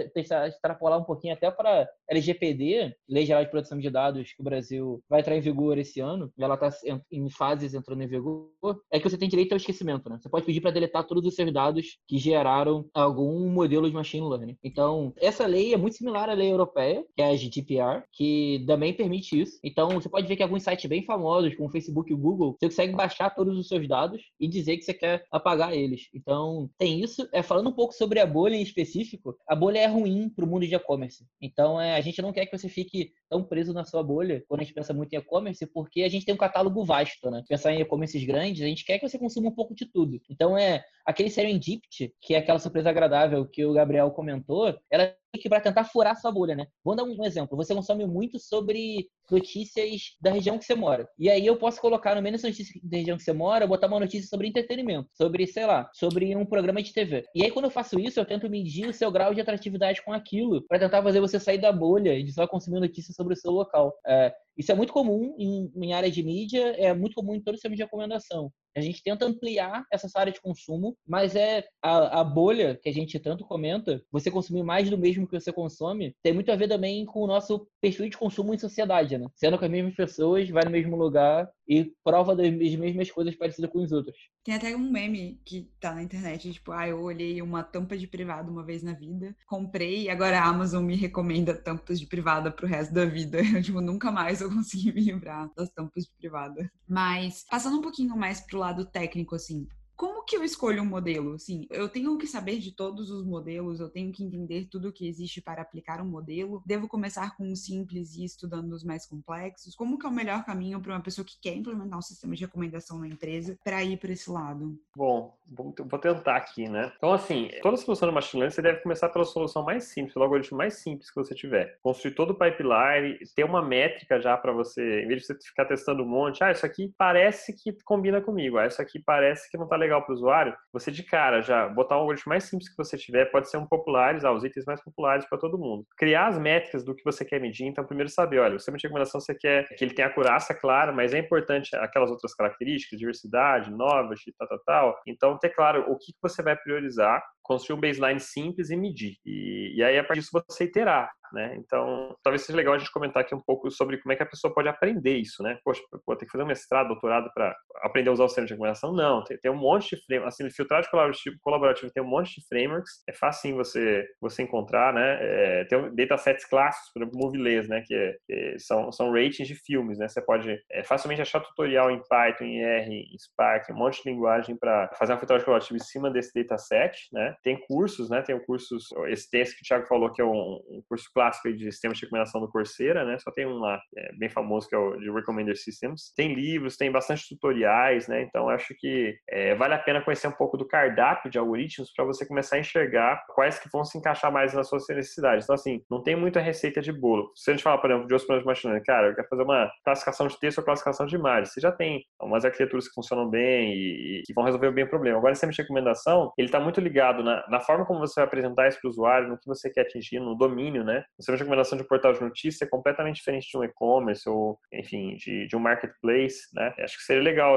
extrapolar um pouquinho até para LGPD, Lei Geral de Proteção de Dados, que o Brasil vai entrar em vigor esse ano, ela está em fases entrando em vigor, é que você tem direito ao esquecimento, né? Você pode pedir para deletar todos os seus dados que geraram algum modelo de machine learning. Então, essa lei é muito similar à lei europeia, que é a GDPR, que também permite isso. Então, você pode ver que alguns sites bem famosos, como Facebook e Google, você consegue baixar todos os seus dados e dizer que você quer apagar eles. Então, tem isso. É, falando um pouco sobre a bolha em específico, a bolha é ruim para o mundo de e-commerce. Então, é, a gente não quer que você fique tão preso na sua bolha quando a gente pensa muito em e-commerce, porque a gente tem um catálogo vasto, né? Pensar em e-commerces grandes, a gente quer que você consuma um pouco de tudo. Então, é aquele serendipity, que é aquela surpresa agradável que o Gabriel comentou, ela que para tentar furar sua bolha, né? Vou dar um exemplo. Você consome muito sobre notícias da região que você mora. E aí eu posso colocar no menos notícias da região que você mora, botar uma notícia sobre entretenimento, sobre, sei lá, sobre um programa de TV. E aí quando eu faço isso, eu tento medir o seu grau de atratividade com aquilo, para tentar fazer você sair da bolha de só consumir notícias sobre o seu local. É, isso é muito comum em, em área de mídia, é muito comum em todo o sistema de recomendação. A gente tenta ampliar essa área de consumo, mas é a, a, bolha que a gente tanto comenta, você consumir mais do mesmo que você consome, tem muito a ver também com o nosso perfil de consumo em sociedade, né? Sendo com as mesmas pessoas, vai no mesmo lugar e prova das mesmas coisas parecidas com os outros. Tem até um meme que tá na internet, tipo, ah, eu olhei uma tampa de privado uma vez na vida, comprei e agora a Amazon me recomenda tampas de privada pro resto da vida. Eu, tipo, nunca mais eu consegui me livrar das tampas de privada. Mas, passando um pouquinho mais pro lado técnico, assim, como que eu escolho um modelo? Assim, eu tenho que saber de todos os modelos, eu tenho que entender tudo o que existe para aplicar um modelo. Devo começar com um simples e estudando os mais complexos? Como que é o melhor caminho para uma pessoa que quer implementar um sistema de recomendação na empresa para ir para esse lado? Bom, vou tentar aqui, né? Então, assim, toda solução de machine learning, você deve começar pela solução mais simples, pelo algoritmo mais simples que você tiver. Construir todo o pipeline, ter uma métrica já para você, em vez de você ficar testando um monte, ah, isso aqui parece que combina comigo, ah, isso aqui parece que não tá legal legal para o usuário, você de cara já botar um algoritmo mais simples que você tiver, pode ser um populares, ah, os itens mais populares para todo mundo. Criar as métricas do que você quer medir, então primeiro saber, olha, o sistema de recomendação você quer que ele tenha acurácia, claro, mas é importante aquelas outras características, diversidade, novelty, tal, tal, tal. Então ter claro o que você vai priorizar, construir um baseline simples e medir. E, e aí, a partir disso, você iterar. Né? Então, talvez seja legal a gente comentar aqui um pouco sobre como é que a pessoa pode aprender isso, né? Poxa, vou ter que fazer um mestrado, doutorado para aprender a usar o sistema de recomendação? Não, tem, tem um monte de frameworks, assim, filtragem colaborativo, colaborativo tem um monte de frameworks, é fácil você, você encontrar, né? É, tem um datasets clássicos, por exemplo, Movies, né? Que, é, que, são, são ratings de filmes, né? Você pode é, facilmente achar tutorial em Python, em R, em Spark, um monte de linguagem para fazer uma filtragem colaborativa em cima desse dataset, né? Tem cursos, né? Tem cursos, esse texto que o Thiago falou que é um, um curso clássico de sistemas de recomendação do Coursera, né? Só tem um lá, é, bem famoso, que é o de Recommender Systems. Tem livros, tem bastante tutoriais, né? Então, acho que é, vale a pena conhecer um pouco do cardápio de algoritmos para você começar a enxergar quais que vão se encaixar mais nas suas necessidades. Então, assim, não tem muita receita de bolo. Se a gente falar, por exemplo, de outros programas de machine learning, cara, eu quero fazer uma classificação de texto ou classificação de imagens. Você já tem umas arquiteturas que funcionam bem e, e que vão resolver bem o problema. Agora, sistema de recomendação, ele está muito ligado na, na forma como você vai apresentar isso para o usuário, no que você quer atingir, no domínio, né? O sistema de recomendação de portal de notícia é completamente diferente de um e-commerce ou, enfim, de, de um marketplace, né? Acho que seria legal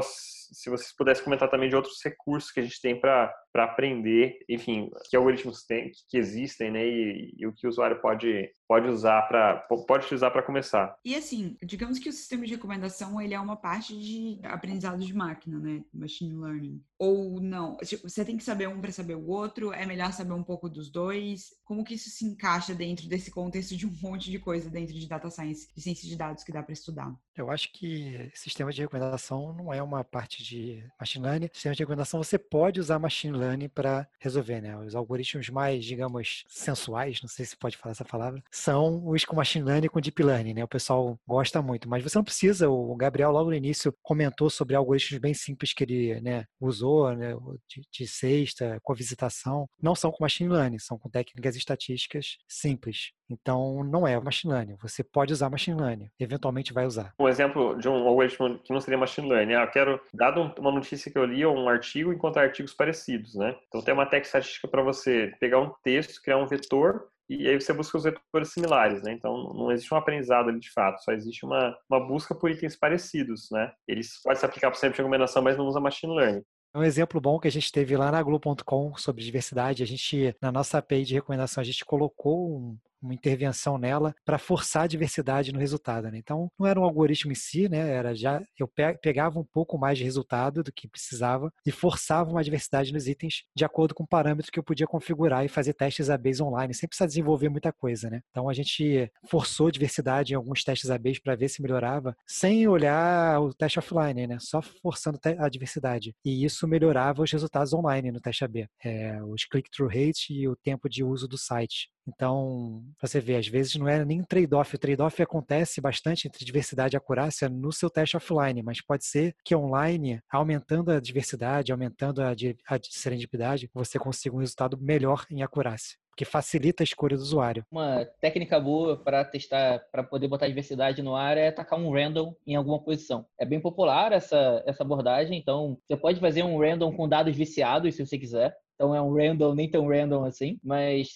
se vocês pudessem comentar também de outros recursos que a gente tem para aprender, enfim, que algoritmos tem, que existem, né, e, e o que o usuário pode, pode usar para pode utilizar para começar. E assim, digamos que o sistema de recomendação ele é uma parte de aprendizado de máquina, né, machine learning. Ou não? Tipo, você tem que saber um para saber o outro. É melhor saber um pouco dos dois. Como que isso se encaixa dentro desse contexto de um monte de coisa dentro de data science, de ciência de dados que dá para estudar? Eu acho que sistema de recomendação não é uma parte de machine learning, sistema de recomendação você pode usar machine learning para resolver, né? Os algoritmos mais, digamos, sensuais, não sei se pode falar essa palavra, são os com machine learning e com deep learning, né? O pessoal gosta muito, mas você não precisa, o Gabriel logo no início comentou sobre algoritmos bem simples que ele, né, usou, né, de, de sexta, com visitação, não são com machine learning, são com técnicas estatísticas simples. Então, não é machine learning. Você pode usar machine learning, eventualmente vai usar. Um exemplo de um algoritmo que não seria machine learning, ah, eu quero, uma notícia que eu li ou um artigo, encontrar artigos parecidos, né? Então, tem uma técnica estatística para você pegar um texto, criar um vetor e aí você busca os vetores similares, né? Então não existe um aprendizado ali de fato, só existe uma, uma busca por itens parecidos, né? Eles podem se aplicar para sempre de recomendação, mas não usa machine learning. Um exemplo bom que a gente teve lá na Globo.com sobre diversidade, a gente, na nossa API de recomendação, a gente colocou um, uma intervenção nela para forçar a diversidade no resultado. Né? Então, não era um algoritmo em si, né? Era já eu pegava um pouco mais de resultado do que precisava e forçava uma diversidade nos itens de acordo com parâmetros que eu podia configurar e fazer testes ABs online, sem precisar desenvolver muita coisa, né? Então a gente forçou diversidade em alguns testes ABs para ver se melhorava, sem olhar o teste offline, né? Só forçando a diversidade. E isso melhorava os resultados online no teste AB, é, os click-through rate e o tempo de uso do site. Então, você vê, às vezes não é nem trade-off. O trade-off acontece bastante entre diversidade e acurácia no seu teste offline, mas pode ser que online, aumentando a diversidade, aumentando a, a serendipidade, você consiga um resultado melhor em acurácia que facilita a escolha do usuário. Uma técnica boa para testar, para poder botar diversidade no ar é tacar um random em alguma posição. É bem popular essa, essa abordagem, então você pode fazer um random com dados viciados se você quiser. Então é um random, nem tão random assim, mas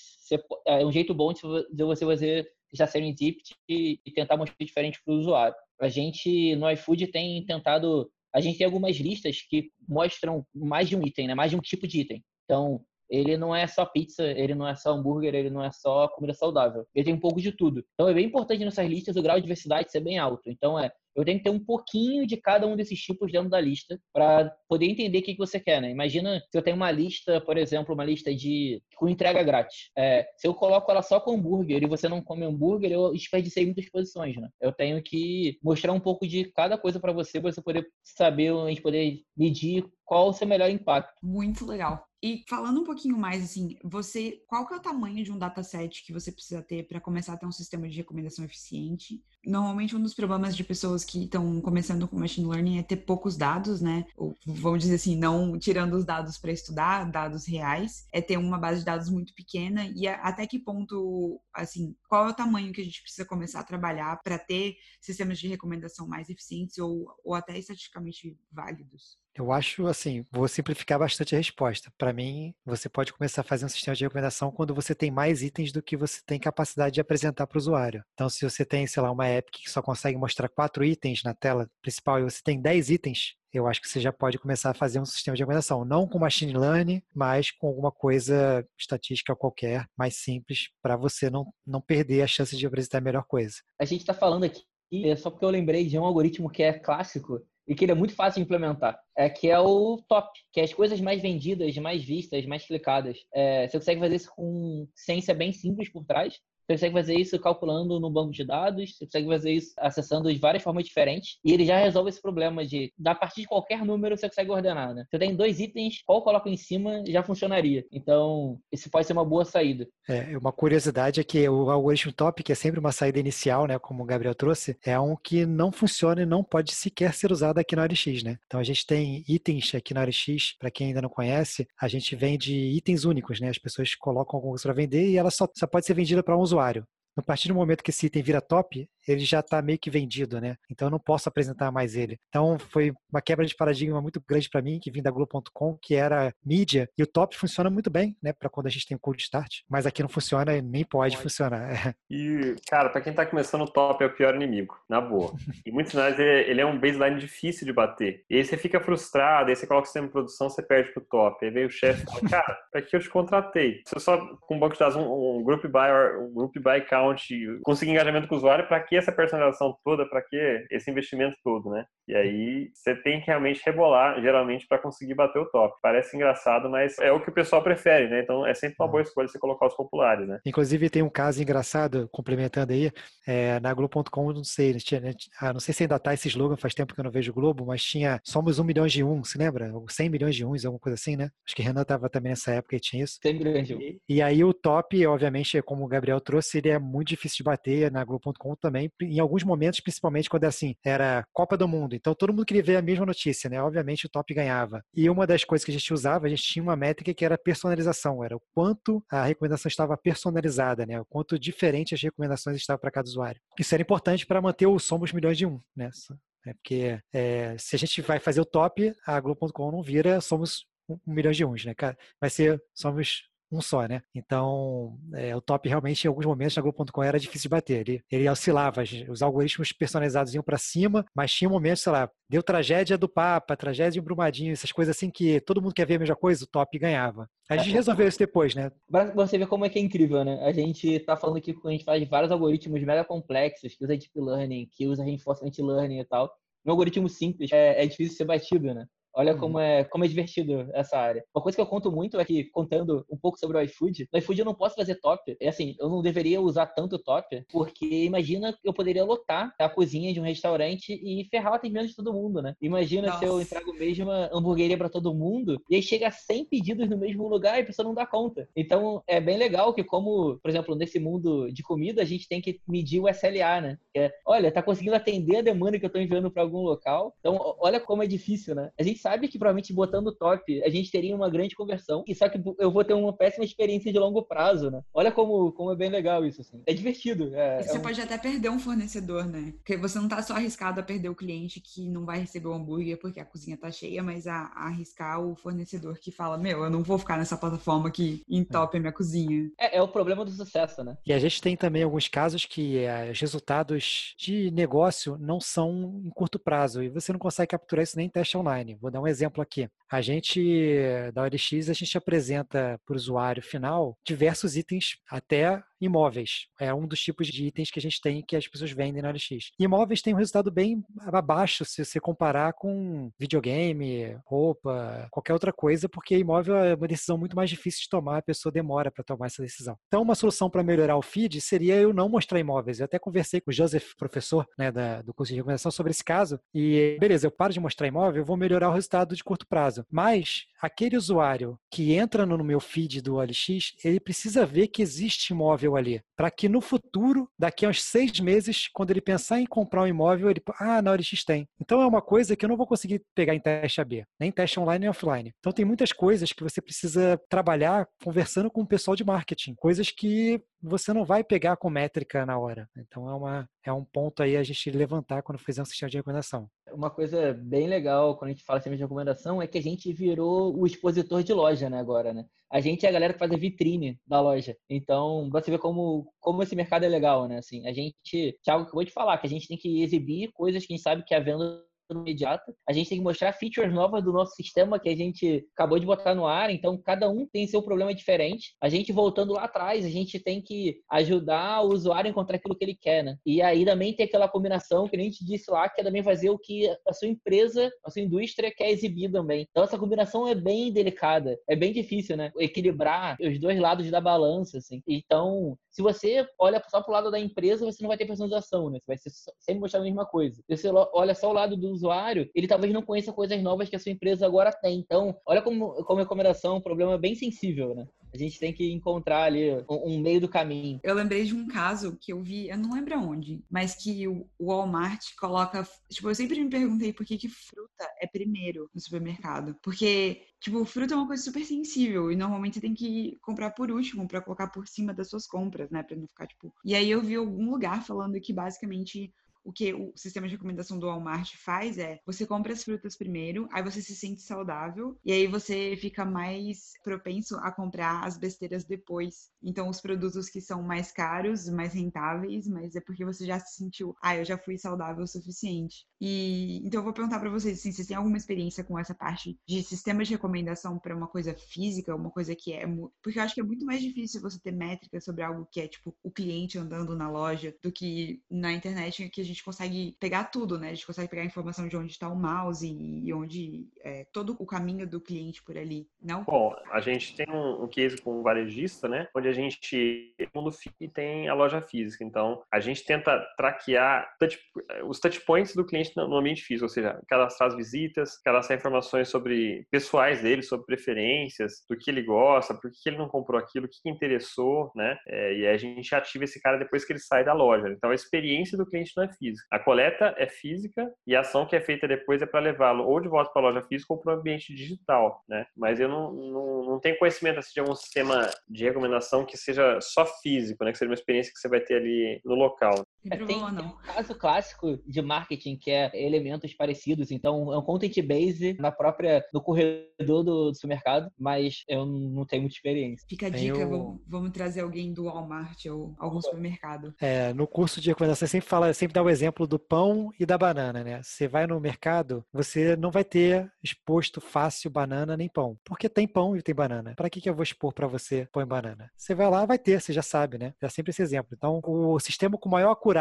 é um jeito bom de você fazer já serendipity e tentar mostrar diferente para o usuário. A gente no iFood tem tentado, a gente tem algumas listas que mostram mais de um item, né? mais de um tipo de item. Então, ele não é só pizza, ele não é só hambúrguer, ele não é só comida saudável. Ele tem um pouco de tudo. Então é bem importante nessas listas o grau de diversidade ser bem alto. Então é eu tenho que ter um pouquinho de cada um desses tipos dentro da lista para poder entender o que, que você quer, né? Imagina se eu tenho uma lista, por exemplo, uma lista de com entrega grátis. É, se eu coloco ela só com hambúrguer e você não come hambúrguer, eu desperdicei muitas posições, né? Eu tenho que mostrar um pouco de cada coisa para você, para você poder saber, a gente poder medir qual o seu melhor impacto. Muito legal. E falando um pouquinho mais assim, você, qual que é o tamanho de um dataset que você precisa ter para começar a ter um sistema de recomendação eficiente? Normalmente um dos problemas de pessoas que estão começando com machine learning é ter poucos dados, né? Ou vamos dizer assim, não tirando os dados para estudar, dados reais, é ter uma base de dados muito pequena e até que ponto, assim, qual é o tamanho que a gente precisa começar a trabalhar para ter sistemas de recomendação mais eficientes ou, ou até estatisticamente válidos? Eu acho assim, vou simplificar bastante a resposta. Para mim, você pode começar a fazer um sistema de recomendação quando você tem mais itens do que você tem capacidade de apresentar para o usuário. Então, se você tem, sei lá, uma app que só consegue mostrar quatro itens na tela principal e você tem dez itens, eu acho que você já pode começar a fazer um sistema de recomendação, não com machine learning, mas com alguma coisa estatística qualquer, mais simples, para você não, não perder a chance de apresentar a melhor coisa. A gente está falando aqui, é só porque eu lembrei de um algoritmo que é clássico, e que ele é muito fácil de implementar, é que é o top, que é as coisas mais vendidas, mais vistas, mais clicadas. É, você consegue fazer isso com ciência bem simples por trás, você consegue fazer isso calculando no banco de dados, você consegue fazer isso acessando de várias formas diferentes, e ele já resolve esse problema de, a partir de qualquer número, você consegue ordenar, né? Você tem dois itens, qual eu coloco em cima já funcionaria. Então, isso pode ser uma boa saída. É, uma curiosidade é que o algoritmo top, que é sempre uma saída inicial, né, como o Gabriel trouxe, é um que não funciona e não pode sequer ser usado aqui na ORX, né? Então, a gente tem itens aqui na ORX, para quem ainda não conhece, a gente vende itens únicos, né? As pessoas colocam alguma coisa para vender e ela só, só pode ser vendida para um usuário. A partir do momento que esse item vira top, ele já está meio que vendido, né? Então eu não posso apresentar mais ele. Então foi uma quebra de paradigma muito grande para mim, que vim da Globo.com, que era mídia, e o top funciona muito bem, né? Para quando a gente tem o cold start, mas aqui não funciona e nem pode, pode. funcionar. E, cara, para quem está começando, o top é o pior inimigo, na boa. E muitos sinais ele é um baseline difícil de bater. E aí você fica frustrado, aí você coloca o sistema de produção, você perde pro top. Aí veio o chefe e fala, cara, para que eu te contratei? Você só, com um banco de dados, um, um group by, um group by count, conseguir engajamento com o usuário, para que que essa personalização toda, para que esse investimento todo, né? E aí você tem que realmente rebolar, geralmente, para conseguir bater o top. Parece engraçado, mas é o que o pessoal prefere, né? Então é sempre uma boa escolha você colocar os populares, né? Inclusive tem um caso engraçado, complementando aí, é, na Globo.com, não sei, né, ah, não sei se ainda tá esse slogan, faz tempo que eu não vejo o Globo, mas tinha somos um milhão de um, se lembra? 100 milhões de uns, alguma coisa assim, né? Acho que Renan tava também nessa época e tinha isso. 100 milhões de um. E, e aí o top, obviamente, como o Gabriel trouxe, ele é muito difícil de bater na Globo.com também, em alguns momentos principalmente quando assim, era Copa do Mundo. Então todo mundo queria ver a mesma notícia, né? Obviamente o top ganhava. E uma das coisas que a gente usava, a gente tinha uma métrica que era personalização, era o quanto a recomendação estava personalizada, né? O quanto diferente as recomendações estavam para cada usuário. Isso era importante para manter o somos milhões de um, né? É porque é, se a gente vai fazer o top, a Globo.com não vira somos um milhão de uns, né? Vai ser somos um só, né? Então, é, o top realmente, em alguns momentos, na Globo.com era difícil de bater. Ele, ele oscilava, os algoritmos personalizados iam para cima, mas tinha momentos, sei lá, deu tragédia do Papa, tragédia de Brumadinho, essas coisas assim que todo mundo quer ver a mesma coisa, o top ganhava. A gente resolveu isso depois, né? Você vê como é que é incrível, né? A gente tá falando aqui que a gente faz vários algoritmos mega complexos, que usa deep learning, que usa reinforcement learning e tal. Um algoritmo simples é, é difícil ser batido, né? Olha como é, como é divertido essa área. Uma coisa que eu conto muito é que, contando um pouco sobre o iFood, no iFood eu não posso fazer top. É assim, eu não deveria usar tanto top, porque imagina eu poderia lotar a cozinha de um restaurante e ferrar o atendimento de todo mundo, né? Imagina Nossa. se eu entrego mesmo uma hamburgueria para todo mundo e aí chega 100 pedidos no mesmo lugar e a pessoa não dá conta. Então, é bem legal que como, por exemplo, nesse mundo de comida, a gente tem que medir o SLA, né? Que é, olha, tá conseguindo atender a demanda que eu tô enviando para algum local. Então, olha como é difícil, né? A gente sabe que provavelmente botando top a gente teria uma grande conversão, e só que eu vou ter uma péssima experiência de longo prazo, né? Olha como, como é bem legal isso, assim. É divertido. É, você é um... pode até perder um fornecedor, né? Porque você não tá só arriscado a perder o cliente que não vai receber o hambúrguer porque a cozinha tá cheia, mas a, a arriscar o fornecedor que fala, meu, eu não vou ficar nessa plataforma que entope a minha cozinha. É, é o problema do sucesso, né? E a gente tem também alguns casos que é, os resultados de negócio não são em curto prazo e você não consegue capturar isso nem em teste online. Vou dar um exemplo aqui. A gente, da OLX, a gente apresenta para o usuário final diversos itens, até imóveis. É um dos tipos de itens que a gente tem que as pessoas vendem na OLX. Imóveis tem um resultado bem abaixo se você comparar com videogame, roupa, qualquer outra coisa, porque imóvel é uma decisão muito mais difícil de tomar, a pessoa demora para tomar essa decisão. Então, uma solução para melhorar o feed seria eu não mostrar imóveis. Eu até conversei com o Joseph, professor né, da, do curso de recomendação, sobre esse caso. E, beleza, eu paro de mostrar imóvel, eu vou melhorar o resultado de curto prazo. Mas, aquele usuário que entra no meu feed do OLX, ele precisa ver que existe imóvel ali, para que no futuro, daqui a uns seis meses, quando ele pensar em comprar um imóvel, ele, ah, na OLX tem. Então é uma coisa que eu não vou conseguir pegar em teste AB, nem teste online nem offline. Então tem muitas coisas que você precisa trabalhar conversando com o pessoal de marketing, coisas que você não vai pegar com métrica na hora. Então é, uma, é um ponto aí a gente levantar quando fizer um sistema de recomendação. Uma coisa bem legal quando a gente fala sistema de recomendação é que a gente virou o expositor de loja, né, agora, né? A gente é a galera que faz a vitrine da loja. Então, você vê como, como esse mercado é legal, né? Assim, a gente, Thiago acabou de falar, que a gente tem que exibir coisas que a gente sabe que a venda imediata. A gente tem que mostrar features novas do nosso sistema que a gente acabou de botar no ar, então cada um tem seu problema diferente. A gente voltando lá atrás, a gente tem que ajudar o usuário a encontrar aquilo que ele quer, né? E aí também tem aquela combinação que a gente disse lá, que é também fazer o que a sua empresa, a sua indústria quer exibir também. Então essa combinação é bem delicada, é bem difícil, né? Equilibrar os dois lados da balança, assim. Então, se você olha só pro lado da empresa, você não vai ter personalização, né? Você vai sempre mostrar a mesma coisa. Se você olha só o lado do usuário, ele talvez não conheça coisas novas que a sua empresa agora tem. Então, olha como, como recomendação um problema bem sensível, né? A gente tem que encontrar ali um, meio do caminho. Eu lembrei de um caso que eu vi, eu não lembro aonde, mas que o Walmart coloca. Tipo, eu sempre me perguntei por que, que fruta é primeiro no supermercado. Porque Tipo, fruta é uma coisa super sensível e normalmente você tem que comprar por último para colocar por cima das suas compras, né, para não ficar tipo. E aí eu vi algum lugar falando que basicamente o que o sistema de recomendação do Walmart faz é você compra as frutas primeiro, aí você se sente saudável e aí você fica mais propenso a comprar as besteiras depois. Então, os produtos que são mais caros, mais rentáveis, mas é porque você já se sentiu, ah, eu já fui saudável o suficiente. E então eu vou perguntar para vocês assim, vocês têm alguma experiência com essa parte de sistema de recomendação para uma coisa física, uma coisa que é porque eu acho que é muito mais difícil você ter métricas sobre algo que é tipo o cliente andando na loja do que na internet que a gente gente consegue pegar tudo, né? A gente consegue pegar a informação de onde está o mouse e onde é, todo o caminho do cliente por ali, não? Bom, a gente tem um, um case com um varejista, né? Onde a gente, mundo tem a loja física. Então, a gente tenta traquear touch, os touchpoints do cliente no ambiente físico, ou seja, cadastrar as visitas, cadastrar informações sobre pessoais dele, sobre preferências, do que ele gosta, por que ele não comprou aquilo, o que interessou, né? É, e aí a gente ativa esse cara depois que ele sai da loja. Então, a experiência do cliente não é física. A coleta é física e a ação que é feita depois é para levá-lo ou de volta para a loja física ou para o ambiente digital, né? Mas eu não, não, não tenho conhecimento assim, de algum sistema de recomendação que seja só físico, né? Que seja uma experiência que você vai ter ali no local. Tem, é, tem, tem um caso clássico de marketing que é elementos parecidos. Então, é um content base na própria, no corredor do, do supermercado, mas eu não tenho muita experiência. Fica a dica, eu... vamos, vamos, trazer alguém do Walmart ou algum supermercado. É, no curso de recomendação, sempre fala, sempre dá o exemplo do pão e da banana, né? Você vai no mercado, você não vai ter exposto fácil banana nem pão, porque tem pão e tem banana. Para que, que eu vou expor para você pão e banana? Você vai lá, vai ter, você já sabe, né? É sempre esse exemplo. Então, o sistema com maior acurácia,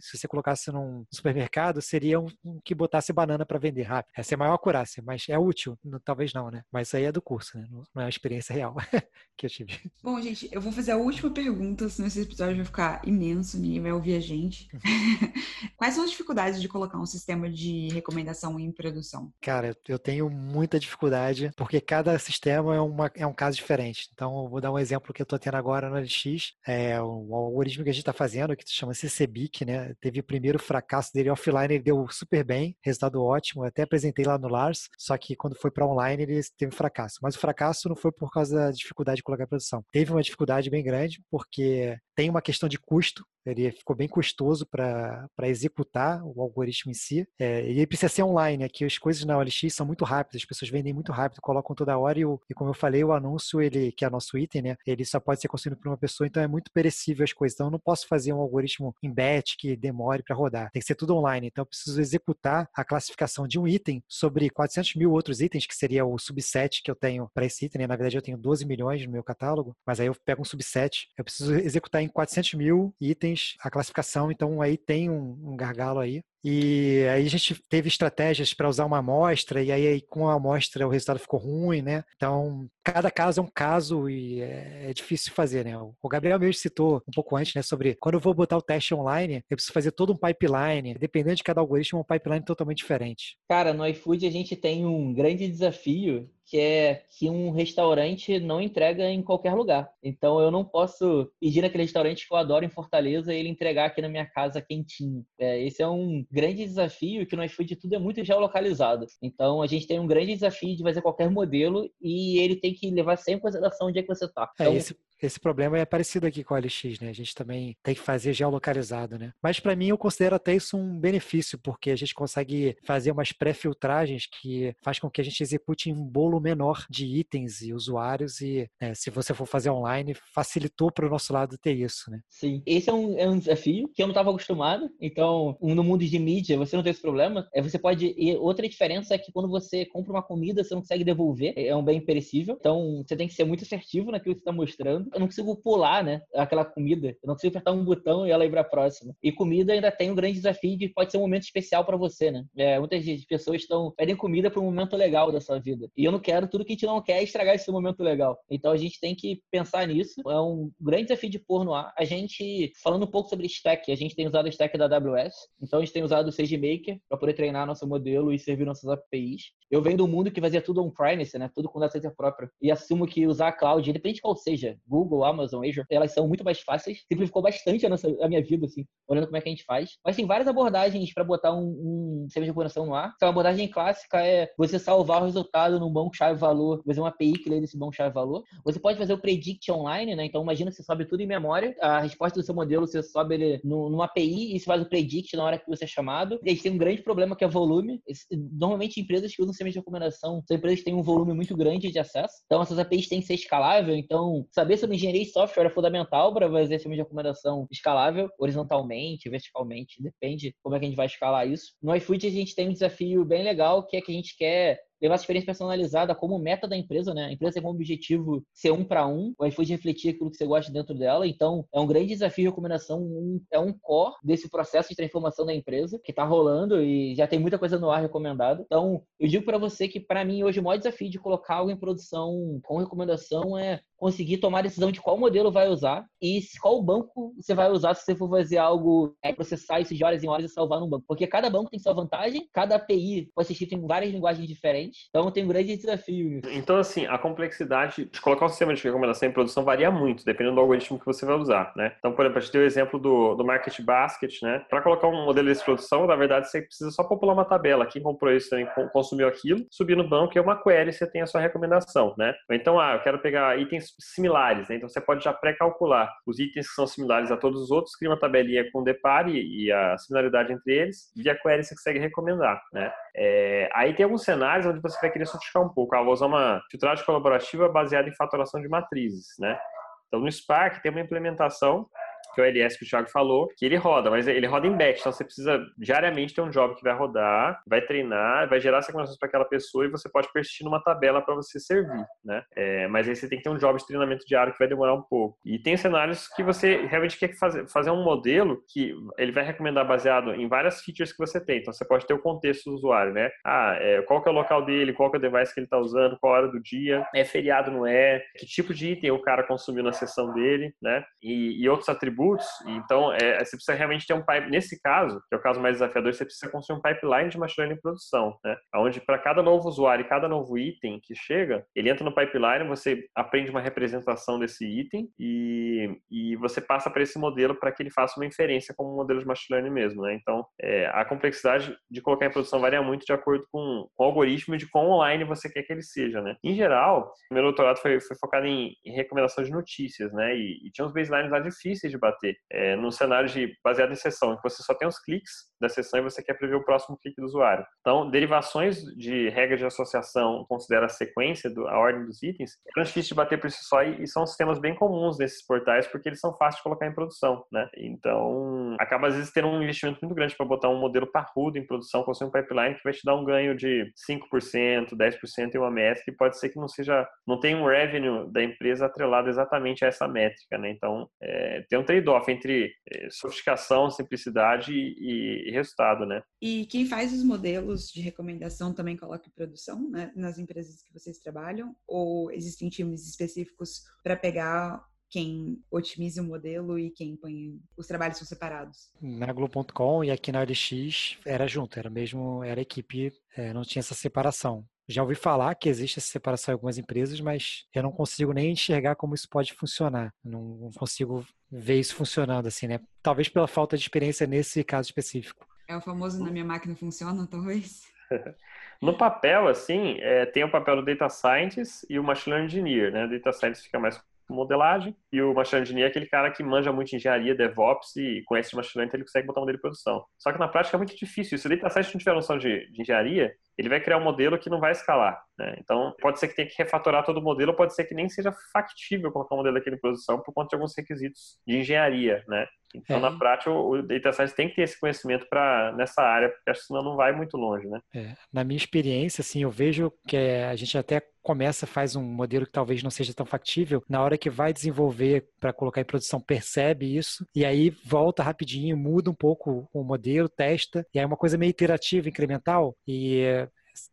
se você colocasse num supermercado, seria um, um que botasse banana para vender rápido. Essa é a maior acurácia, mas é útil? Talvez não, né? Mas isso aí é do curso, né? Não é uma experiência real que eu tive. Bom, gente, eu vou fazer a última pergunta, senão esse episódio vai ficar imenso, ninguém vai ouvir a gente. Quais são as dificuldades de colocar um sistema de recomendação em produção? Cara, eu tenho muita dificuldade, porque cada sistema é, uma, é um caso diferente. Então, eu vou dar um exemplo que eu estou tendo agora no LX. É o algoritmo que a gente está fazendo, que se chama CCBIC, né? Teve o primeiro fracasso dele offline, ele deu super bem, resultado ótimo. Eu até apresentei lá no Lars, só que quando foi para online, ele teve fracasso. Mas o fracasso não foi por causa da dificuldade de colocar em produção. Teve uma dificuldade bem grande, porque tem uma questão de custo ele ficou bem custoso para executar o algoritmo em si. É, e ele precisa ser online, aqui as coisas na OLX são muito rápidas, as pessoas vendem muito rápido, colocam toda hora e, o, e como eu falei, o anúncio, ele que é nosso item, né, ele só pode ser construído por uma pessoa, então é muito perecível as coisas. Então eu não posso fazer um algoritmo em batch que demore para rodar. Tem que ser tudo online. Então eu preciso executar a classificação de um item sobre 400 mil outros itens, que seria o subset que eu tenho para esse item. Né? Na verdade eu tenho 12 milhões no meu catálogo, mas aí eu pego um subset. Eu preciso executar em 400 mil itens a classificação, então aí tem um, um gargalo aí. E aí a gente teve estratégias para usar uma amostra, e aí com a amostra o resultado ficou ruim, né? Então, cada caso é um caso e é, é difícil fazer, né? O Gabriel mesmo citou um pouco antes, né, sobre quando eu vou botar o teste online, eu preciso fazer todo um pipeline, dependendo de cada algoritmo, é um pipeline totalmente diferente. Cara, no iFood a gente tem um grande desafio que é que um restaurante não entrega em qualquer lugar. Então eu não posso pedir naquele restaurante que eu adoro em Fortaleza e ele entregar aqui na minha casa quentinho. É, esse é um grande desafio que no iFood tudo é muito geolocalizado. Então a gente tem um grande desafio de fazer qualquer modelo e ele tem que levar sempre em consideração onde é que você está. É, então, é, esse, esse problema é parecido aqui com o LX, né? A gente também tem que fazer geolocalizado, né? Mas para mim eu considero até isso um benefício, porque a gente consegue fazer umas pré-filtragens que faz com que a gente execute um bolo menor de itens e usuários e né, se você for fazer online, facilitou para o nosso lado ter isso, né? Sim, esse é um, é um desafio que eu não estava acostumado. Então, no mundo de mídia, você não tem esse problema. É, você pode... E outra diferença é que quando você compra uma comida, você não consegue devolver. É um bem perecível. Então, você tem que ser muito assertivo naquilo que você está mostrando eu não consigo pular, né? Aquela comida. Eu não consigo apertar um botão e ela ir para próxima. E comida ainda tem um grande desafio de pode ser um momento especial para você, né? É, muitas pessoas estão pedem comida para um momento legal da sua vida. E eu não quero tudo que a gente não quer estragar esse momento legal. Então a gente tem que pensar nisso. É um grande desafio de pôr no ar. A gente, falando um pouco sobre stack, a gente tem usado o stack da AWS. Então a gente tem usado o SageMaker para poder treinar nosso modelo e servir nossas APIs. Eu venho do mundo que fazia tudo on-premise, né? Tudo com data center própria. E assumo que usar a cloud, independente de qual seja, Google, Google, Amazon, Azure, elas são muito mais fáceis. Simplificou bastante a, nossa, a minha vida, assim, olhando como é que a gente faz. Mas tem várias abordagens para botar um, um sistema de recuperação no ar. Então, a abordagem clássica é você salvar o resultado num banco chave-valor, fazer uma API que lê desse banco chave-valor. Você pode fazer o predict online, né? Então, imagina que você sobe tudo em memória, a resposta do seu modelo, você sobe ele numa API e você faz o predict na hora que você é chamado. E a gente tem um grande problema que é volume. Normalmente, empresas que usam sistemas de recomendação são empresas que têm um volume muito grande de acesso. Então, essas APIs têm que ser escalável. Então, saber sobre engenharia e software é fundamental para fazer sistema de recomendação escalável, horizontalmente, verticalmente, depende como é que a gente vai escalar isso. No iFood a gente tem um desafio bem legal, que é que a gente quer levar essa experiência personalizada como meta da empresa, né? A empresa tem como objetivo ser um para um, o iFood refletir aquilo que você gosta dentro dela. Então, é um grande desafio de recomendação, um, é um core desse processo de transformação da empresa que está rolando e já tem muita coisa no ar recomendada. Então, eu digo para você que, para mim, hoje o maior desafio de colocar algo em produção com recomendação é conseguir tomar a decisão de qual modelo vai usar e qual banco você vai usar se você for fazer algo, é, processar isso de horas em horas e salvar num banco. Porque cada banco tem sua vantagem, cada API pode ser escrito em várias linguagens diferentes Então tem um grande desafio. Então, assim, a complexidade de colocar um sistema de recomendação em produção varia muito, dependendo do algoritmo que você vai usar, né? Então, por exemplo, a gente deu o exemplo do, do Market Basket, né? Para colocar um modelo de produção, na verdade, você precisa só popular uma tabela. Quem comprou isso também consumiu aquilo, subir no banco é uma query, você tem a sua recomendação, né? Então, ah, eu quero pegar itens similares, né? Então, você pode já pré-calcular os itens que são similares a todos os outros, cria uma tabelinha com o depare e a similaridade entre eles, via query você consegue recomendar, né? É, aí tem alguns cenários onde você vai querer sofisticar um pouco. Ah, vou usar uma filtragem colaborativa baseada em fatoração de matrizes, né? Então, no Spark tem uma implementação que é o LS que o Thiago falou, que ele roda, mas ele roda em batch, então você precisa diariamente ter um job que vai rodar, vai treinar, vai gerar recomendações para aquela pessoa e você pode persistir numa tabela para você servir, né? É, mas aí você tem que ter um job de treinamento diário que vai demorar um pouco. E tem cenários que você realmente quer fazer, fazer um modelo que ele vai recomendar baseado em várias features que você tem. Então você pode ter o contexto do usuário, né? Ah, é, qual que é o local dele, qual que é o device que ele está usando, qual hora do dia, é feriado, não é, que tipo de item o cara consumiu na sessão dele, né? E, e outros atributos atributos. Então, é, você precisa realmente ter um pipe. Nesse caso, que é o caso mais desafiador, você precisa construir um pipeline de machine learning em produção, né? Onde para cada novo usuário e cada novo item que chega, ele entra no pipeline, você aprende uma representação desse item e, e você passa para esse modelo para que ele faça uma inferência como um modelo de machine learning mesmo, né? Então, é, a complexidade de colocar em produção varia muito de acordo com, com o algoritmo e de quão online você quer que ele seja, né? Em geral, meu doutorado foi, foi focado em, em recomendação de notícias, né? E, e tinha uns baselines lá difíceis de bater. É, num cenário de, baseado em sessão, que você só tem os cliques da sessão e você quer prever o próximo clique do usuário. Então, derivações de regras de associação considera a sequência, do, a ordem dos itens, é difícil de bater por si só e, e, são sistemas bem comuns nesses portais porque eles são fáceis de colocar em produção, né? Então, acaba às vezes tendo um investimento muito grande para botar um modelo parrudo em produção, com um pipeline que vai te dar um ganho de 5%, 10% em uma métrica e pode ser que não seja, não tenha um revenue da empresa atrelado exatamente a essa métrica, né? Então, é, tem um trade-off entre é, sofisticação, simplicidade e, e resultado, né? E quem faz os modelos de recomendação também coloca em produção, né, nas empresas que vocês trabalham? Ou existem times específicos para pegar quem otimiza o modelo e quem põe os trabalhos são separados? Na Globo.com e aqui na LX era junto, era mesmo, era equipe, é, não tinha essa separação. Já ouvi falar que existe essa separação em algumas empresas, mas eu não consigo nem enxergar como isso pode funcionar. Não consigo ver isso funcionando assim, né? Talvez pela falta de experiência nesse caso específico. É o famoso na minha máquina funciona, talvez? No papel, assim, é, tem o papel do Data Scientist e o Machine Learning Engineer, né? O Data Scientist fica mais modelagem, e o machine engineer é aquele cara que manja muito engenharia, DevOps e conhece de machine learning, então ele consegue botar um modelo em produção. Só que na prática é muito difícil. Se o data scientist não tiver noção de, de engenharia, ele vai criar um modelo que não vai escalar. Né? Então, pode ser que tenha que refatorar todo o modelo, pode ser que nem seja factível colocar um modelo aqui em produção por conta de alguns requisitos de engenharia, né? Então, é. na prática, o data science tem que ter esse conhecimento para nessa área, porque acho que senão não vai muito longe, né? É. Na minha experiência, assim, eu vejo que a gente até começa, faz um modelo que talvez não seja tão factível, na hora que vai desenvolver para colocar em produção, percebe isso, e aí volta rapidinho, muda um pouco o modelo, testa, e aí é uma coisa meio iterativa, incremental, e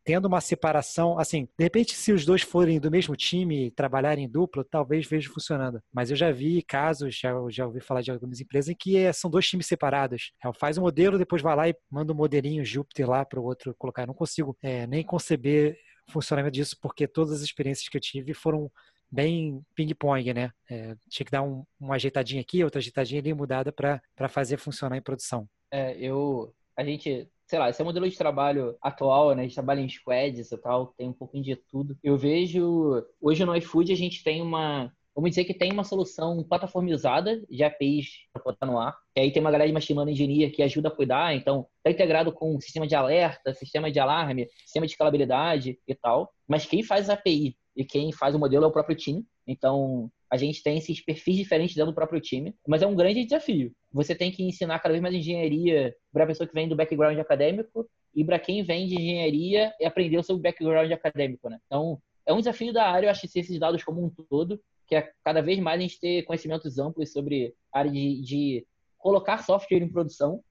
tendo uma separação, assim, de repente, se os dois forem do mesmo time, trabalharem em dupla, talvez veja funcionando. Mas eu já vi casos, já, já ouvi falar de algumas empresas em que é, são dois times separados. Ela faz um modelo, depois vai lá e manda um modelinho Júpiter lá para o outro colocar. Eu não consigo é, nem conceber o funcionamento disso, porque todas as experiências que eu tive foram bem ping-pong, né? É, tinha que dar um, uma ajeitadinha aqui, outra ajeitadinha ali, mudada para fazer funcionar em produção. É, eu, a gente sei lá, esse é o modelo de trabalho atual, né? A gente trabalha em squads e tal, tem um pouquinho de tudo. Eu vejo, hoje no iFood a gente tem uma, vamos dizer que tem uma solução plataformizada de APIs para botar no ar. E aí tem uma galera de machine learning engineer que ajuda a cuidar, então está integrado com sistema de alerta, sistema de alarme, sistema de escalabilidade e tal. Mas quem faz a API e quem faz o modelo é o próprio time. Então, a gente tem esses perfis diferentes dentro do próprio time, mas é um grande desafio. Você tem que ensinar cada vez mais engenharia para a pessoa que vem do background acadêmico e para quem vem de engenharia e aprender o seu background acadêmico, né? Então, é um desafio da área, eu acho, que esses dados como um todo, que é cada vez mais a gente ter conhecimentos amplos sobre a área de, de colocar software em produção.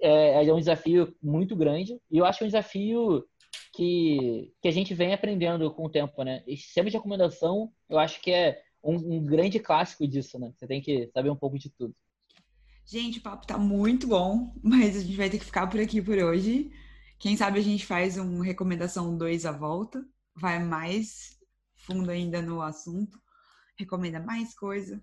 É, é um desafio muito grande e eu acho um desafio que, que a gente vem aprendendo com o tempo, né? E sistema de recomendação, eu acho que é um, um, grande clássico disso, né? Você tem que saber um pouco de tudo. Gente, o papo tá muito bom, mas a gente vai ter que ficar por aqui por hoje. Quem sabe a gente faz um recomendação 2 à volta, vai mais fundo ainda no assunto, recomenda mais coisa.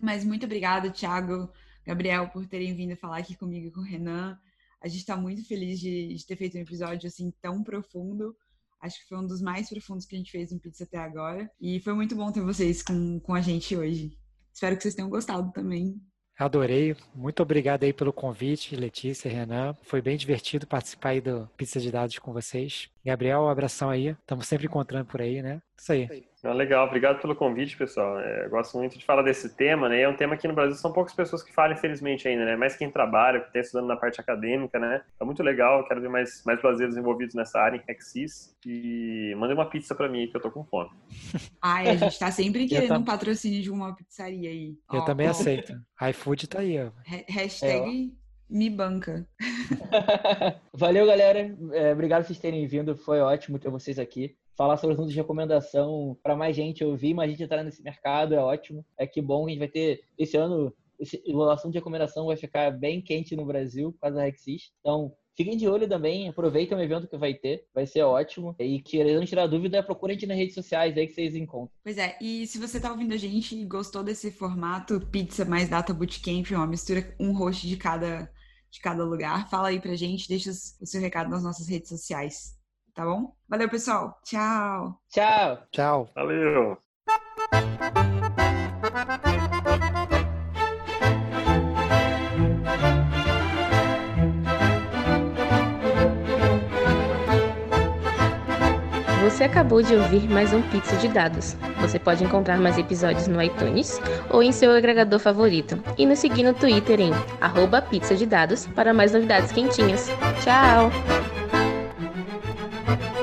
Mas muito obrigada, Thiago, Gabriel, por terem vindo falar aqui comigo e com o Renan. A gente está muito feliz de, de, ter feito um episódio assim tão profundo. Acho que foi um dos mais profundos que a gente fez no Pizza até agora. E foi muito bom ter vocês com, com a gente hoje. Espero que vocês tenham gostado também. Adorei. Muito obrigado aí pelo convite, Letícia, Renan. Foi bem divertido participar aí do Pizza de Dados com vocês. Gabriel, um abração aí. Estamos sempre encontrando por aí, né? Isso aí. legal, obrigado pelo convite, pessoal. É, gosto muito de falar desse tema, né? É um tema que no Brasil são poucas pessoas que falam, infelizmente, ainda, né? Mais quem trabalha, que está estudando na parte acadêmica, né? É muito legal, quero ver mais, mais brasileiros envolvidos nessa área em Hexis. E mandem uma pizza para mim, que eu tô com fome. Ai, a gente tá sempre querendo um patrocínio de uma pizzaria aí. Eu ó, também ó. aceito. iFood tá aí, ó. Hashtag... É, me banca. Valeu, galera. É, obrigado por vocês terem vindo. Foi ótimo ter vocês aqui falar sobre assuntos de recomendação para mais gente ouvir, mais gente entrar nesse mercado, é ótimo. É que bom a gente vai ter esse ano, esse, o assunto de recomendação vai ficar bem quente no Brasil por causa da Rexis. Então, fiquem de olho também, aproveitem o evento que vai ter, vai ser ótimo. E querendo tirar dúvida, procure a gente nas redes sociais aí que vocês encontram. Pois é, e se você tá ouvindo a gente e gostou desse formato, pizza mais data bootcamp, uma mistura, um host de cada, de cada lugar, fala aí pra gente, deixa o seu recado nas nossas redes sociais tá bom? Valeu, pessoal. Tchau. Tchau. Tchau. Valeu. Você acabou de ouvir mais um Pizza de Dados. Você pode encontrar mais episódios no iTunes ou em seu agregador favorito. E nos seguir no Twitter em arroba pizza de dados para mais novidades quentinhas. Tchau! Thank you.